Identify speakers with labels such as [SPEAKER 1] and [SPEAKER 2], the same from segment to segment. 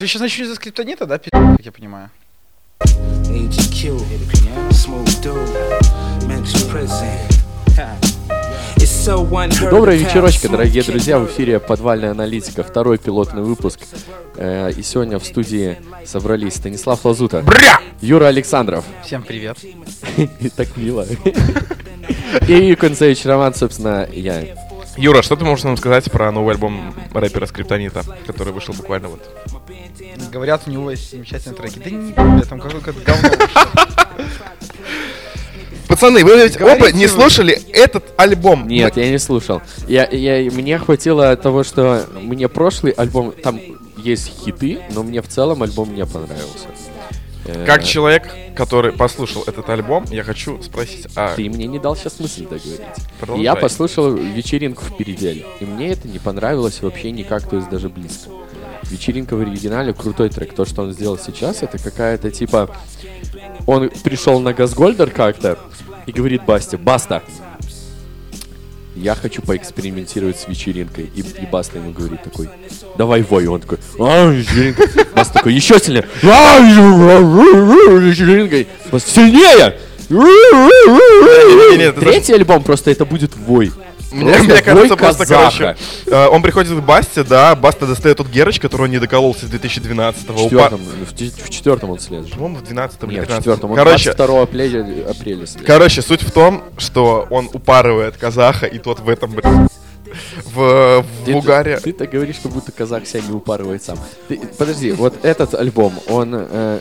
[SPEAKER 1] Вы сейчас начнете за скриптонита, да, пи***, как я понимаю?
[SPEAKER 2] AGQ, smooth dude, prison.
[SPEAKER 3] Вечерочка, дорогие друзья, в эфире «Подвальная аналитика», второй пилотный выпуск. Э, И сегодня в студии собрались Станислав Лазута, Юра Александров,
[SPEAKER 1] Всем привет.
[SPEAKER 3] И так мило, и Концевич Роман, собственно, я.
[SPEAKER 4] Юра, что ты можешь нам сказать про новый альбом рэпера Скриптонита, который вышел буквально вот?
[SPEAKER 1] Говорят, у него есть замечательные треки. Да не помню, там какое-то говно.
[SPEAKER 4] Пацаны, вы ведь
[SPEAKER 1] Говорите
[SPEAKER 4] оба не слушали этот альбом?
[SPEAKER 3] Нет, я не слушал. Я, я, мне хватило того, что мне прошлый альбом, там есть хиты, но мне в целом альбом не понравился. Э,
[SPEAKER 4] Как человек, который послушал этот альбом, я хочу спросить, а
[SPEAKER 3] Ты мне не дал сейчас мысль договорить.
[SPEAKER 4] Продолжай.
[SPEAKER 3] я послушал вечеринку в переделе. И мне это не понравилось вообще никак, то есть даже близко. Вечеринка в оригинале крутой трек. То, что он сделал сейчас, это какая-то типа... Он пришел на Газгольдер как-то и говорит Басте, Баста, я хочу поэкспериментировать с вечеринкой. И, и Баста ему говорит такой, давай вой. И он такой, а, вечеринка. Баста такой, еще сильнее. «А, вечеринкой. Баста, сильнее! Третий альбом просто это будет вой.
[SPEAKER 4] Мне,
[SPEAKER 3] Просто
[SPEAKER 4] мне кажется, просто,
[SPEAKER 3] казаха.
[SPEAKER 4] короче, э, он приходит к Басте, да, Баста достает тот Герыч, который он не докололся с 2012-го.
[SPEAKER 3] В четвертом, в, те- в четвертом он следует.
[SPEAKER 4] По-моему, в 12 или
[SPEAKER 3] Нет, в
[SPEAKER 4] 13
[SPEAKER 3] четвертом. Он
[SPEAKER 4] Короче,
[SPEAKER 3] 22 апреля, апреля следует.
[SPEAKER 4] короче, суть в том, что он упарывает казаха, и тот в этом, блин, в, в
[SPEAKER 3] Ты-
[SPEAKER 4] угаре.
[SPEAKER 3] Ты, так говоришь, как будто казах себя не упарывает сам. Ты- подожди, вот этот альбом, он э,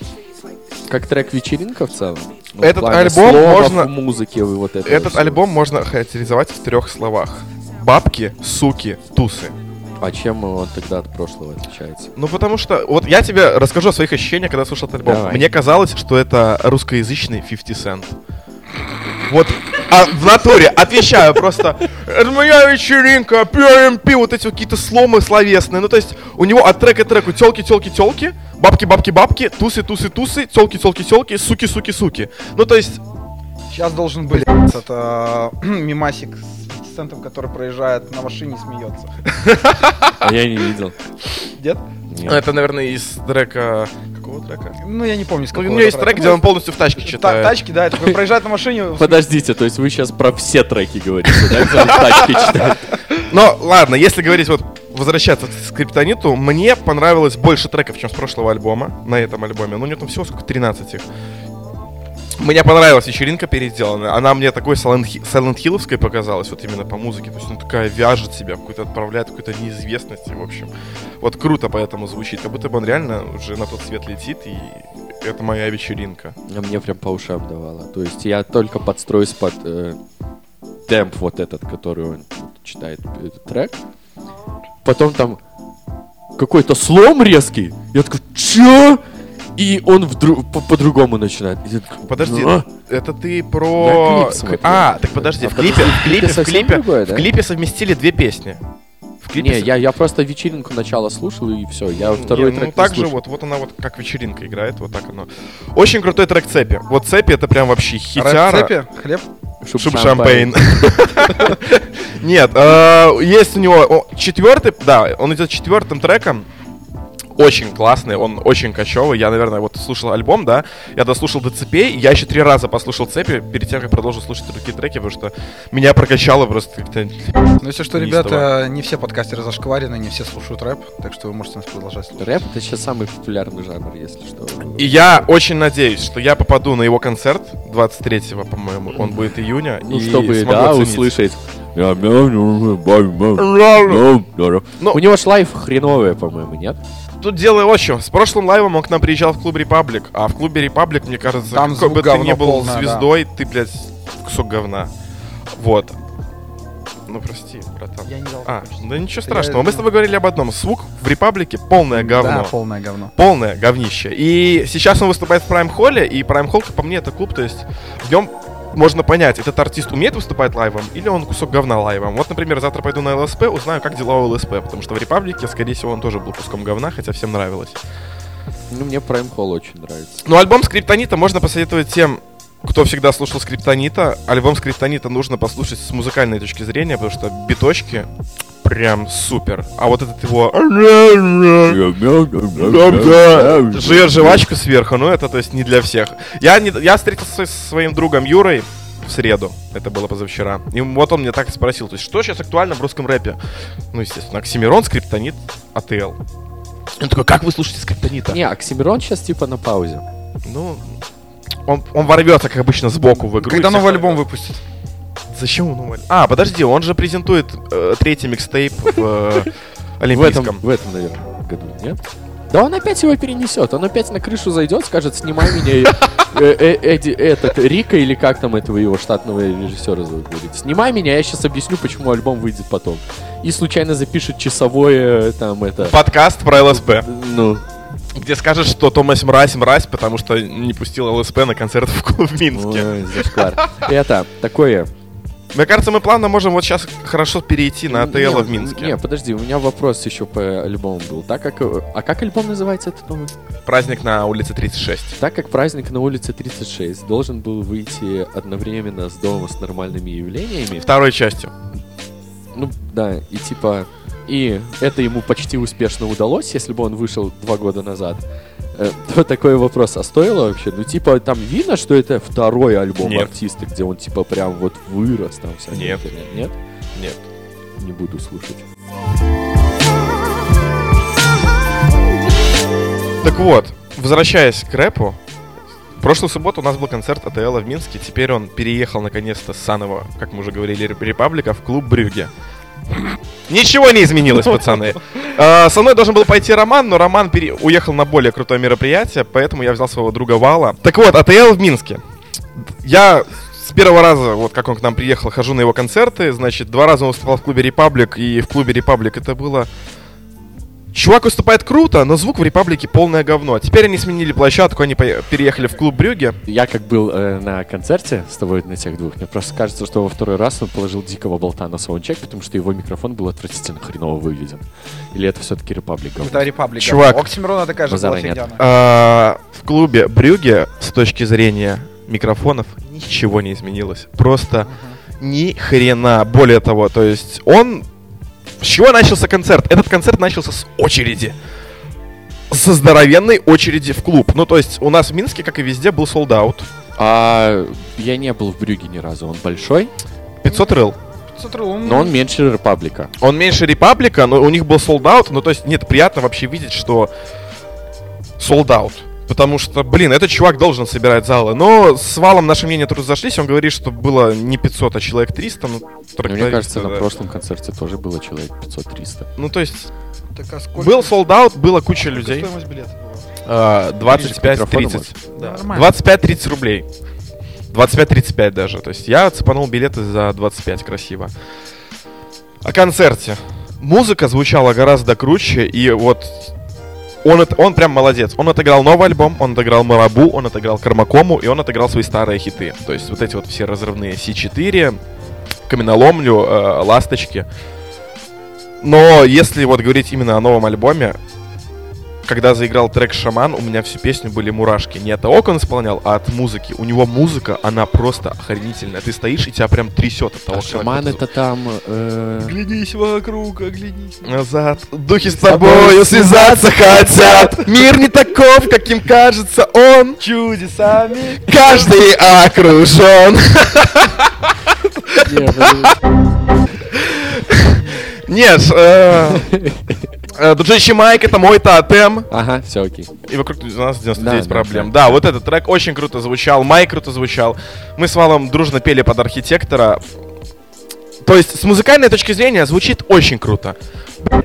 [SPEAKER 3] как трек вечеринка в целом? Ну,
[SPEAKER 4] Этот альбом можно-
[SPEAKER 3] музыки вот этого
[SPEAKER 4] Этот
[SPEAKER 3] всего.
[SPEAKER 4] альбом можно характеризовать в трех словах. Бабки, суки, тусы.
[SPEAKER 3] А чем он тогда от прошлого отличается?
[SPEAKER 4] Ну, потому что... Вот я тебе расскажу о своих ощущениях, когда слушал этот альбом.
[SPEAKER 3] Давай.
[SPEAKER 4] Мне казалось, что это русскоязычный 50 Cent. Вот, а в натуре, отвечаю просто, это моя вечеринка, PMP, вот эти какие-то сломы словесные. Ну, то есть, у него от трека к треку телки, телки, телки, бабки, бабки, бабки, тусы, тусы, тусы, телки, телки, телки, суки, суки, суки. Ну, то есть,
[SPEAKER 1] Сейчас должен быть это мимасик с 50 центом, который проезжает на машине и смеется.
[SPEAKER 3] А я не видел.
[SPEAKER 1] Дед?
[SPEAKER 3] Нет.
[SPEAKER 4] это, наверное, из трека... Какого трека?
[SPEAKER 1] Ну, я не помню, с
[SPEAKER 4] Ну, у него есть
[SPEAKER 1] это
[SPEAKER 4] трек,
[SPEAKER 1] трека.
[SPEAKER 4] где он полностью в тачке
[SPEAKER 1] Та-
[SPEAKER 4] читает.
[SPEAKER 1] Тачки, да, такой проезжает на машине.
[SPEAKER 3] Подождите, то есть вы сейчас про все треки говорите, да? где он тачки читает?
[SPEAKER 4] Но ладно, если говорить вот возвращаться к скриптониту, мне понравилось больше треков, чем с прошлого альбома, на этом альбоме. Ну, у него там всего сколько, 13 их. Мне понравилась вечеринка переделанная. Она мне такой Silent Хилловской показалась, вот именно по музыке. То есть она такая вяжет себя, в какую-то отправляет в какую-то неизвестность, в общем. Вот круто поэтому звучит. Как будто бы он реально уже на тот свет летит, и это моя вечеринка.
[SPEAKER 3] А мне прям по ушам давало. То есть я только подстроюсь под э, темп вот этот, который он читает этот трек. Потом там какой-то слом резкий. Я такой, чё? И он вдруг по- по-другому начинает.
[SPEAKER 4] Подожди,
[SPEAKER 3] «А?»
[SPEAKER 4] это ты про...
[SPEAKER 3] клип.
[SPEAKER 4] А, так подожди,
[SPEAKER 3] А
[SPEAKER 4] в клипе, в клипе, в клипе,
[SPEAKER 3] другое, да?
[SPEAKER 4] в клипе совместили две песни. В клипе
[SPEAKER 3] Не, я, я просто вечеринку начала слушал, и все. Я второй
[SPEAKER 4] Не,
[SPEAKER 3] трек
[SPEAKER 4] Ну так же вот, вот она вот как вечеринка играет, вот так оно. Очень крутой трек Цепи. Вот Цепи это прям вообще хитяра.
[SPEAKER 1] Рэп-цепи, хлеб.
[SPEAKER 3] Шуб
[SPEAKER 4] Шуб
[SPEAKER 3] шампань.
[SPEAKER 4] шампейн. Нет, э, есть у него четвертый, да, он идет четвертым треком. Очень классный, он очень кочевый. Я, наверное, вот слушал альбом, да, я дослушал до цепей. Я еще три раза послушал цепи перед тем, как продолжил слушать другие треки, потому что меня прокачало просто как-то.
[SPEAKER 1] Ну, если что, ребята, не все подкастеры зашкварены, не все слушают рэп, так что вы можете нас продолжать слушать.
[SPEAKER 3] Рэп это сейчас самый популярный жанр, если что.
[SPEAKER 4] И я очень надеюсь, что я попаду на его концерт 23-го, по-моему, он будет июня.
[SPEAKER 3] Ну,
[SPEAKER 4] и
[SPEAKER 3] чтобы,
[SPEAKER 4] смогу
[SPEAKER 3] да,
[SPEAKER 4] оценить.
[SPEAKER 3] услышать.
[SPEAKER 4] Ну. Ну-
[SPEAKER 3] У него ж лайв хреновый, по-моему, нет?
[SPEAKER 4] Тут дело в чем. С прошлым лайвом он к нам приезжал в клуб Republic, а в клубе Republic, мне кажется,
[SPEAKER 1] Там
[SPEAKER 4] какой бы ты ни был
[SPEAKER 1] полное, да.
[SPEAKER 4] звездой, ты, блядь, кусок говна. Вот. Ну, прости, братан.
[SPEAKER 1] Я не дал
[SPEAKER 4] А,
[SPEAKER 1] закончить.
[SPEAKER 4] да ничего
[SPEAKER 1] Я-
[SPEAKER 4] страшного. Мы с тобой говорили об одном. Звук в Republic'е полное говно.
[SPEAKER 1] Да, полное говно.
[SPEAKER 4] Полное говнище. И сейчас он выступает в Прайм Холле, и Прайм Холл, по мне, это клуб, то есть в нем можно понять, этот артист умеет выступать лайвом, или он кусок говна лайвом. Вот, например, завтра пойду на ЛСП, узнаю, как дела у ЛСП, потому что в Republic'е, скорее всего, он тоже был куском говна, хотя всем нравилось.
[SPEAKER 3] Ну, мне Prime Hall очень нравится.
[SPEAKER 4] Ну, альбом Скриптонита можно посоветовать тем, кто всегда слушал Скриптонита. Альбом Скриптонита нужно послушать с музыкальной точки зрения, потому что биточки прям супер. А вот этот его... Жует жвачку сверху, ну это, то есть, не для всех. Я, не, я встретился со своим другом Юрой в среду, это было позавчера. И вот он мне так и спросил, то есть, что сейчас актуально в русском рэпе? Ну, естественно, Оксимирон, Скриптонит, АТЛ. Он такой, как вы слушаете Скриптонита?
[SPEAKER 3] Не, Оксимирон сейчас типа на паузе.
[SPEAKER 4] Ну, он, он ворвется, как обычно, сбоку в игру.
[SPEAKER 1] Когда новый альбом выпустит?
[SPEAKER 4] Зачем он новый? А, подожди, он же презентует э, третий микстейп в э,
[SPEAKER 3] В этом,
[SPEAKER 4] Олимпийском.
[SPEAKER 3] в этом, наверное, году, нет? Да он опять его перенесет. Он опять на крышу зайдет, скажет, снимай меня, э, э, Эдди, этот, Рика или как там этого его штатного режиссера зовут, говорит. Снимай меня, я сейчас объясню, почему альбом выйдет потом. И случайно запишет часовое, там, это...
[SPEAKER 4] Подкаст про ЛСП,
[SPEAKER 3] Ну,
[SPEAKER 4] где скажет, что Томас мразь, мразь, потому что не пустил ЛСП на концерт в клуб в Минске.
[SPEAKER 3] ой, зашквар. Это, такое...
[SPEAKER 4] Мне кажется, мы плавно можем вот сейчас хорошо перейти на АТЛ
[SPEAKER 3] Не,
[SPEAKER 4] в Минске.
[SPEAKER 3] Не, подожди, у меня вопрос еще по альбому был. Так как... А как альбом называется этот новый?
[SPEAKER 4] Праздник на улице 36.
[SPEAKER 3] Так как праздник на улице 36 должен был выйти одновременно с домом с нормальными явлениями,
[SPEAKER 4] Второй частью.
[SPEAKER 3] ну да, и типа, и это ему почти успешно удалось, если бы он вышел два года назад, э, то такой вопрос, а стоило вообще? Ну типа там видно, что это второй альбом
[SPEAKER 4] Нет.
[SPEAKER 3] артиста, где он типа прям вот вырос там вся
[SPEAKER 4] Нет.
[SPEAKER 3] херня. Нет?
[SPEAKER 4] Нет.
[SPEAKER 3] Не буду слушать.
[SPEAKER 4] Так вот, возвращаясь к рэпу, в прошлую субботу у нас был концерт АТЛ в Минске, теперь он переехал наконец-то с Санова, как мы уже говорили, Реп- Репаблика в клуб Брюге. Ничего не изменилось, пацаны. А, Со мной должен был пойти Роман, но Роман пере- уехал на более крутое мероприятие, поэтому я взял своего друга Вала. Так вот, АТЛ в Минске. Я с первого раза, вот как он к нам приехал, хожу на его концерты. Значит, два раза он выступал в клубе Репаблик, и в клубе Репаблик это было Чувак выступает круто, но звук в Репаблике полное говно. Теперь они сменили площадку, они переехали в клуб Брюге.
[SPEAKER 3] Я как был э, на концерте с тобой на тех двух, мне просто кажется, что во второй раз он положил дикого болта на саундчек, потому что его микрофон был отвратительно хреново выведен. Или это все-таки Репаблика?
[SPEAKER 1] Это Репаблика.
[SPEAKER 4] Чувак.
[SPEAKER 1] Оксимирона такая же была.
[SPEAKER 4] А, в клубе Брюге с точки зрения микрофонов ничего не изменилось. Просто ни хрена. Более того, то есть он... С чего начался концерт? Этот концерт начался с очереди. Со здоровенной очереди в клуб. Ну, то есть у нас в Минске, как и везде, был солдат.
[SPEAKER 3] А я не был в Брюге ни разу. Он большой,
[SPEAKER 4] 500 рыл.
[SPEAKER 1] Смотри, он...
[SPEAKER 3] но он меньше Репаблика.
[SPEAKER 4] Он меньше Репаблика, но у них был солдат. Ну, то есть, нет, приятно вообще видеть, что солдат. Потому что, блин, этот чувак должен собирать залы. Но с Валом наши мнения тут разошлись. Он говорит, что было не 500, а человек 300. Ну,
[SPEAKER 3] мне кажется, на прошлом концерте тоже было человек 500-300.
[SPEAKER 4] Ну, то есть,
[SPEAKER 1] Так, а сколько-
[SPEAKER 4] был солдат, была куча
[SPEAKER 1] сколько
[SPEAKER 4] людей.
[SPEAKER 1] стоимость билета была?
[SPEAKER 4] А,
[SPEAKER 3] Ближе к микрофону,
[SPEAKER 4] 25-30. Да.
[SPEAKER 1] Нормально.
[SPEAKER 4] 25-30 рублей. 25-35 даже. То есть я цепанул билеты за 25 красиво. О концерте. Музыка звучала гораздо круче, и вот он, он прям молодец. Он отыграл новый альбом, он отыграл Марабу, он отыграл Кармакому, и он отыграл свои старые хиты. То есть вот эти вот все разрывные С4, Каменоломню, э, Ласточки. Но если вот говорить именно о новом альбоме, когда заиграл трек «Шаман», у меня всю песню были мурашки. Не от того, как он исполнял, а от музыки. У него музыка, она просто охренительная. Ты стоишь, и тебя прям трясет от того,
[SPEAKER 3] А шаман
[SPEAKER 4] это
[SPEAKER 3] там... э,
[SPEAKER 1] Оглянись вокруг, оглянись.
[SPEAKER 4] Назад. Духи с тобою связаться хотят. Мир не таков, каким кажется он.
[SPEAKER 1] Чудесами.
[SPEAKER 4] Каждый окружен. Нет, э, э, Майк это мой тотем.
[SPEAKER 3] Ага, все окей.
[SPEAKER 4] И вокруг нас 99
[SPEAKER 3] Да,
[SPEAKER 4] проблем.
[SPEAKER 3] да.
[SPEAKER 4] Да, вот этот трек очень круто звучал, Майк круто звучал. Мы с Валом дружно пели под архитектора. То есть, с музыкальной точки зрения, звучит очень круто.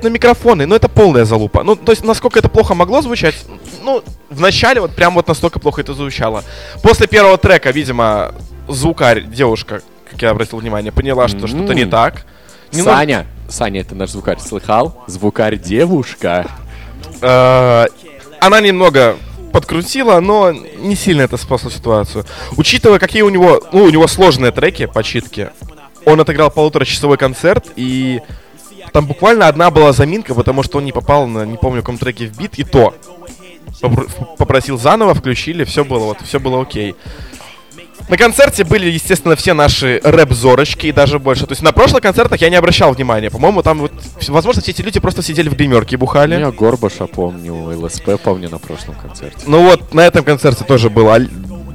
[SPEAKER 4] На микрофоны, ну это полная залупа. Ну, то есть, насколько это плохо могло звучать, ну, в начале вот прям вот настолько плохо это звучало. После первого трека, видимо, звукарь, девушка, как я обратил внимание, поняла, что что-то не так. Не
[SPEAKER 3] Саня, Саня, это наш звукарь, слыхал? Звукарь девушка.
[SPEAKER 4] Э, она немного подкрутила, но не сильно это спасло ситуацию. Учитывая, какие у него, ну, у него сложные треки по читке, он отыграл полуторачасовой концерт, и там буквально одна была заминка, потому что он не попал на, не помню, каком треке в бит, и то. Попр- Попросил заново, включили, все было вот, все было окей. На концерте были, естественно, все наши рэп-зорочки и даже больше. То есть на прошлых концертах я не обращал внимания. По-моему, там вот, возможно, все эти люди просто сидели в гримерке и бухали.
[SPEAKER 3] Я Горбаша помню, ЛСП помню на прошлом концерте.
[SPEAKER 4] Ну вот, на этом концерте тоже был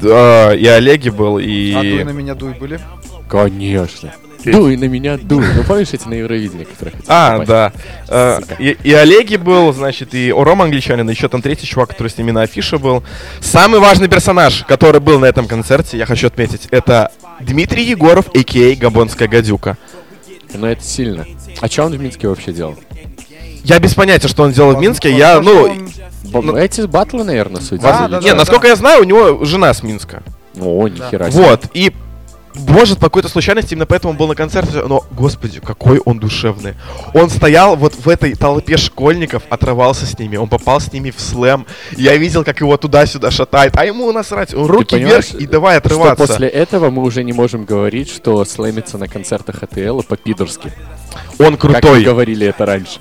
[SPEAKER 4] а, и Олеги был, и...
[SPEAKER 1] А дуй на меня дуй были?
[SPEAKER 3] Конечно. Дуй на меня, дуй. Ну помнишь эти на Евровидении, которые хотели
[SPEAKER 4] А,
[SPEAKER 3] попасть?
[SPEAKER 4] да. Э,
[SPEAKER 3] Сука.
[SPEAKER 4] И, и Олеги был, значит, и Ором англичанин, и еще там третий чувак, который с ними на афише был. Самый важный персонаж, который был на этом концерте, я хочу отметить, это Дмитрий Егоров, а.к.а. Габонская гадюка.
[SPEAKER 3] Но это сильно. А что он в Минске вообще делал?
[SPEAKER 4] Я без понятия, что он делал в Минске.
[SPEAKER 1] Он-
[SPEAKER 4] Я,
[SPEAKER 1] он-
[SPEAKER 4] ну,
[SPEAKER 1] он-
[SPEAKER 3] Бо-
[SPEAKER 4] Ну-
[SPEAKER 3] Эти батлы, наверное, суть.
[SPEAKER 1] Да, да,
[SPEAKER 3] чё?
[SPEAKER 4] не, насколько я знаю, у него жена с Минска.
[SPEAKER 3] О, нихера себе.
[SPEAKER 4] Вот, и может, по какой-то случайности именно поэтому он был на концерте, но, господи, какой он душевный. Он стоял вот в этой толпе школьников, отрывался с ними, он попал с ними в слэм. Я видел, как его туда-сюда шатает, а ему насрать, он руки вверх и давай
[SPEAKER 3] Что
[SPEAKER 4] отрываться.
[SPEAKER 3] после этого мы уже не можем говорить, что слэмиться на концертах АТЛ по-пидорски.
[SPEAKER 4] Он
[SPEAKER 3] Как мы
[SPEAKER 4] крутой.
[SPEAKER 3] говорили это раньше.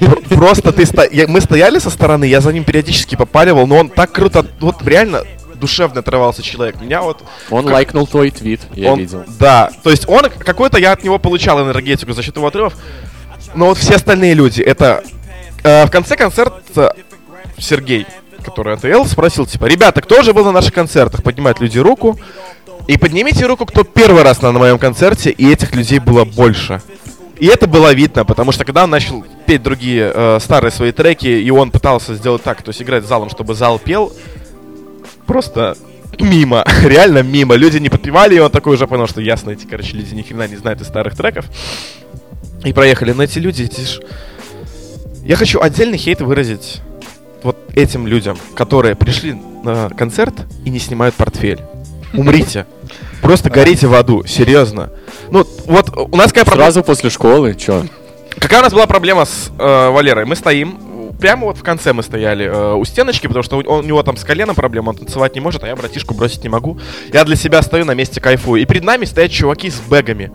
[SPEAKER 4] Пр- Просто ты сто... мы стояли со стороны, я за ним периодически попаливал, но он так круто, вот реально душевно отрывался человек. Меня вот
[SPEAKER 3] Он
[SPEAKER 4] Как-
[SPEAKER 3] лайкнул твой твит, я
[SPEAKER 4] он,
[SPEAKER 3] видел.
[SPEAKER 4] Да, то есть он какой-то, я от него получал энергетику за счет его отрывов, но вот все остальные люди, это э, в конце концерта Сергей, который АТЛ, спросил, типа, ребята, кто же был на наших концертах? Поднимают люди руку, и поднимите руку, кто первый раз на, на моем концерте, и этих людей было больше. И это было видно, потому что когда он начал петь другие э, старые свои треки, и он пытался сделать так, то есть играть залом, чтобы зал пел, просто мимо, реально мимо. Люди не подпевали, и он такой уже понял, что ясно, эти, короче, люди ни хрена не знают из старых треков. И проехали. Но эти люди, эти ж- Я хочу отдельный хейт выразить вот этим людям, которые пришли на концерт и не снимают портфель. Умрите. Просто горите в аду, серьезно. Ну, вот у нас какая проблема...
[SPEAKER 3] Сразу после школы, чё?
[SPEAKER 4] Какая у нас была проблема с э, Валерой? Мы стоим, прямо вот в конце мы стояли э, у стеночки, потому что у, он- у него там с коленом проблема, он танцевать не может, а я братишку бросить не могу. Я для себя стою на месте кайфую. И перед нами стоят чуваки с бэгами.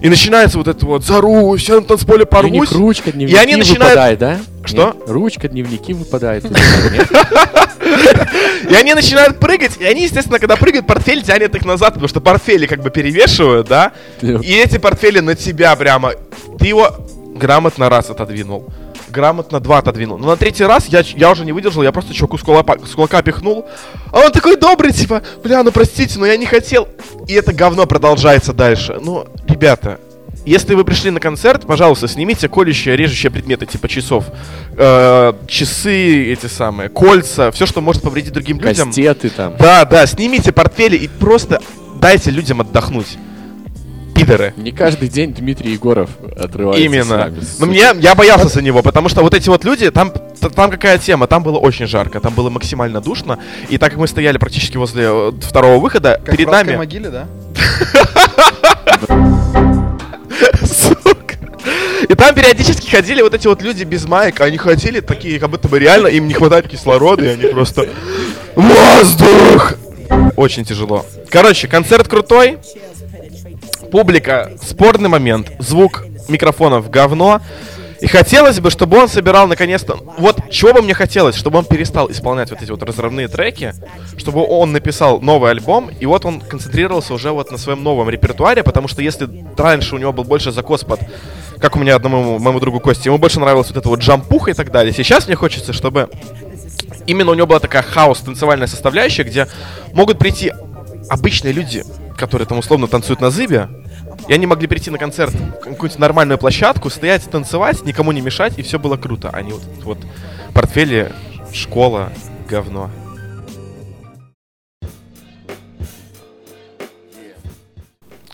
[SPEAKER 4] И начинается вот это вот «Зарусь, я на танцполе
[SPEAKER 3] У них
[SPEAKER 4] порвусь».
[SPEAKER 3] ручка, дневники
[SPEAKER 4] они начинают-
[SPEAKER 3] выпадает, да?
[SPEAKER 4] Что?
[SPEAKER 3] Нет? Ручка, дневники выпадают. нет?
[SPEAKER 4] И они начинают прыгать, и они, естественно, когда прыгают, портфель тянет их назад, потому что портфели как бы перевешивают, да? И эти портфели на тебя прямо. Ты его грамотно раз отодвинул. Грамотно два отодвинул. Но на третий раз я, я уже не выдержал, я просто чуваку с кулака, с кулака пихнул. А он такой добрый, типа, бля, ну простите, но я не хотел. И это говно продолжается дальше. Ну, ребята, если вы пришли на концерт, пожалуйста, снимите колющие, режущие предметы, типа часов. Э, часы, эти самые, кольца, все, что может повредить другим людям.
[SPEAKER 3] Кастеты там.
[SPEAKER 4] Да, да, снимите портфели и просто дайте людям отдохнуть. Пидоры.
[SPEAKER 3] Не каждый день Дмитрий Егоров отрывается
[SPEAKER 4] Именно. Но
[SPEAKER 3] сука.
[SPEAKER 4] мне, я боялся за него, потому что вот эти вот люди, там, там какая тема, там было очень жарко, там было максимально душно, и так как мы стояли практически возле э, второго выхода,
[SPEAKER 1] Как
[SPEAKER 4] перед нами...
[SPEAKER 1] могиле, да?
[SPEAKER 4] Сука. И там периодически ходили вот эти вот люди без маек, они ходили такие, как будто бы реально им не хватает кислорода, и они просто... Воздух! Очень тяжело. Короче, концерт крутой. Публика, спорный момент. Звук микрофонов говно. И хотелось бы, чтобы он собирал наконец-то... Вот чего бы мне хотелось, чтобы он перестал исполнять вот эти вот разрывные треки, чтобы он написал новый альбом, и вот он концентрировался уже вот на своем новом репертуаре, потому что если раньше у него был больше закос под... Как у меня одному моему другу Косте, ему больше нравилась вот эта вот джампуха и так далее. Сейчас мне хочется, чтобы именно у него была такая хаос, танцевальная составляющая, где могут прийти обычные люди, которые там условно танцуют на зыбе, и они могли прийти на концерт, в какую-нибудь нормальную площадку, стоять, танцевать, никому не мешать, и все было круто. Они вот, вот портфели, школа, говно.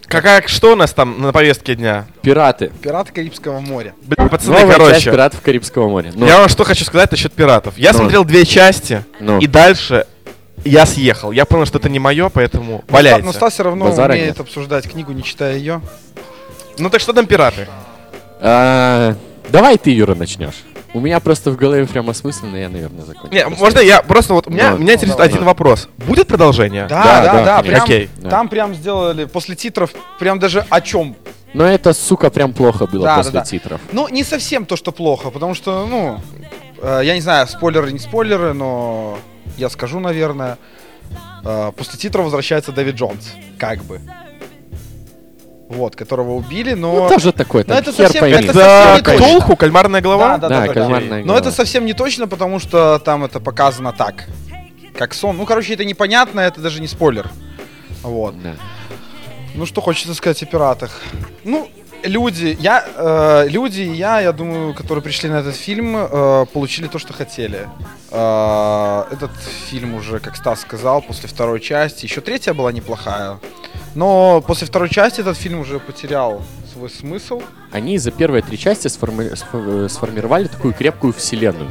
[SPEAKER 4] Какая, что у нас там на повестке дня?
[SPEAKER 3] Пираты.
[SPEAKER 1] Пираты Карибского моря.
[SPEAKER 4] Блин, пацаны,
[SPEAKER 3] Новая часть
[SPEAKER 4] короче,
[SPEAKER 3] пиратов Карибского моря. Ну,
[SPEAKER 4] я вам что хочу сказать насчет пиратов. Я
[SPEAKER 3] Ну.
[SPEAKER 4] смотрел две части,
[SPEAKER 3] ну.
[SPEAKER 4] и дальше я съехал. Я понял, что это не мое, поэтому валяйте.
[SPEAKER 1] Но Стас все равно
[SPEAKER 3] Базара
[SPEAKER 1] умеет
[SPEAKER 3] нет.
[SPEAKER 1] обсуждать книгу, не читая ее.
[SPEAKER 4] Ну так что там пираты?
[SPEAKER 3] А, Давай ты, Юра, начнешь. У меня просто в голове прям осмысленно, я, наверное, закончу.
[SPEAKER 4] Не,
[SPEAKER 3] Просто.
[SPEAKER 4] можно я просто вот меня,
[SPEAKER 3] Ну,
[SPEAKER 4] меня интересует
[SPEAKER 1] давай.
[SPEAKER 4] один вопрос. Будет продолжение?
[SPEAKER 1] Да,
[SPEAKER 3] Да,
[SPEAKER 1] да,
[SPEAKER 3] да,
[SPEAKER 1] да. прям,
[SPEAKER 4] Окей.
[SPEAKER 3] Да.
[SPEAKER 1] Там прям сделали после титров, прям даже о чем.
[SPEAKER 3] Но это, сука, прям плохо было
[SPEAKER 1] Да,
[SPEAKER 3] после
[SPEAKER 1] да, да.
[SPEAKER 3] титров.
[SPEAKER 1] Ну, не совсем то, что плохо, потому что, ну, э, я не знаю, спойлеры, не спойлеры, но я скажу, наверное. э, после титров возвращается Дэвид Джонс, как бы. Вот, которого убили, но...
[SPEAKER 3] Ну, тоже такой,
[SPEAKER 1] Но
[SPEAKER 3] там,
[SPEAKER 1] это
[SPEAKER 3] хер
[SPEAKER 1] совсем-
[SPEAKER 3] пойми.
[SPEAKER 1] это
[SPEAKER 4] Да,
[SPEAKER 1] совсем не.
[SPEAKER 4] Ктулху, кальмарная голова?
[SPEAKER 1] Да, да,
[SPEAKER 3] Да,
[SPEAKER 1] да, да,
[SPEAKER 3] кальмарная
[SPEAKER 1] Но
[SPEAKER 3] голова.
[SPEAKER 1] это совсем не точно, потому что там это показано так, как сон. Ну, короче, это непонятно, это даже не спойлер. Вот.
[SPEAKER 3] Да.
[SPEAKER 1] Ну, что хочется сказать о пиратах? Ну, люди, я, э, люди и я, я думаю, которые пришли на этот фильм, э, получили то, что хотели. Э, этот фильм уже, как Стас сказал, после второй части, еще третья была неплохая, но после второй части этот фильм уже потерял свой смысл.
[SPEAKER 3] Они за первые три части сформи- сфо- э, сформировали такую крепкую вселенную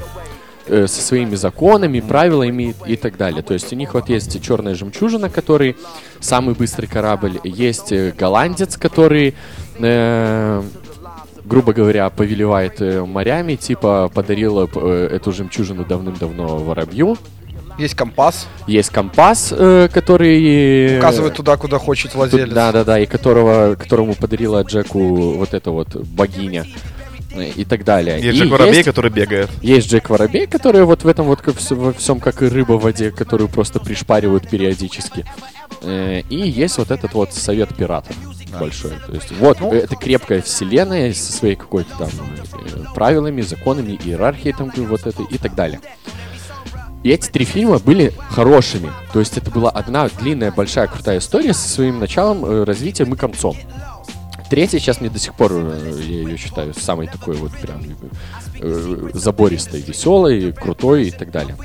[SPEAKER 3] э, со своими законами, правилами и так далее. То есть у них вот есть черная жемчужина, который самый быстрый корабль, есть э, голландец, который, э, грубо говоря, повелевает э, морями, типа подарил э, эту жемчужину давным-давно воробью.
[SPEAKER 1] Есть компас,
[SPEAKER 3] Есть компас, э, который...
[SPEAKER 1] указывает туда, куда хочет владелец.
[SPEAKER 3] Да, да, да, и которого, которому подарила Джеку вот эта вот богиня и так далее.
[SPEAKER 4] Есть
[SPEAKER 3] И
[SPEAKER 4] Джек Воробей,
[SPEAKER 3] есть,
[SPEAKER 4] который бегает.
[SPEAKER 3] есть Джек Воробей, который вот в этом вот во всем как и рыба в воде, которую просто пришпаривают периодически. Э, И есть вот этот вот совет пиратов большой. То есть вот
[SPEAKER 1] Ну.
[SPEAKER 3] это крепкая вселенная со своей какой-то там э, правилами, законами, иерархией там вот это и так далее. И эти три фильма были хорошими. То есть это была одна длинная, большая, крутая история со своим началом, э, развитием и концом. Третья сейчас мне до сих пор, э, я ее считаю, самой такой вот прям э, забористой, веселой, крутой и так далее.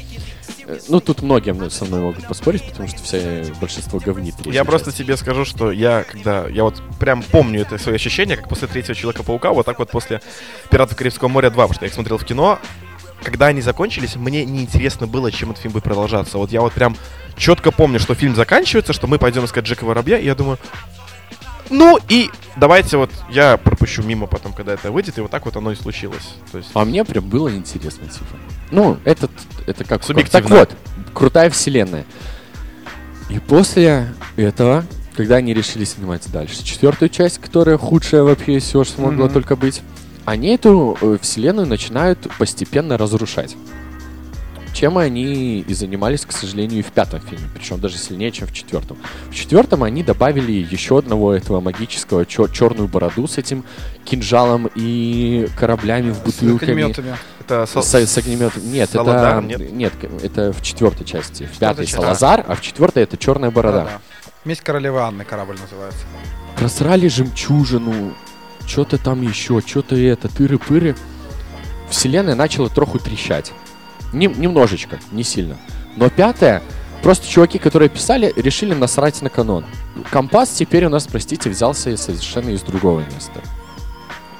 [SPEAKER 3] Э, Ну, тут многие мно- со мной могут поспорить, потому что все, большинство говнит.
[SPEAKER 4] Я просто
[SPEAKER 3] часть.
[SPEAKER 4] тебе скажу, что я, когда... Я вот прям помню это свое ощущение, как после третьего Человека-паука, вот так вот после Пиратов Карибского моря 2, потому что я их смотрел в кино. Когда они закончились, мне неинтересно было, чем этот фильм будет продолжаться. Вот я вот прям четко помню, что фильм заканчивается, что мы пойдем искать Джека Воробья, и я думаю... Ну и давайте вот я пропущу мимо потом, когда это выйдет, и вот так вот оно и случилось. То есть...
[SPEAKER 3] А мне прям было интересно, типа. Ну, этот, это как...
[SPEAKER 4] Субъективно.
[SPEAKER 3] Так вот, крутая вселенная. И после этого, когда они решили снимать дальше четвертую часть, которая худшая вообще из всего, что могло
[SPEAKER 1] Мгм.
[SPEAKER 3] только быть, они эту э, вселенную начинают постепенно разрушать. Чем они и занимались, к сожалению, и в пятом фильме, причем даже сильнее, чем в четвертом. В четвертом они добавили еще одного этого магического черную бороду с этим кинжалом и кораблями в
[SPEAKER 1] С
[SPEAKER 3] бутылками.
[SPEAKER 1] огнеметами.
[SPEAKER 4] Это со-
[SPEAKER 3] С, с огнеметом. Нет,
[SPEAKER 4] Саладар,
[SPEAKER 3] это
[SPEAKER 4] нет?
[SPEAKER 3] нет? это в четвертой части. В пятой. Салазар, а в четвертой это черная борода.
[SPEAKER 1] Да-да. Месть королевы Анны корабль называется.
[SPEAKER 3] Просрали жемчужину, что-то там еще, что-то это, тыры-пыры. Вселенная начала троху трещать. Нем- немножечко, не сильно. Но пятая, просто чуваки, которые писали, решили насрать на канон. Компас теперь у нас, простите, взялся совершенно из другого места.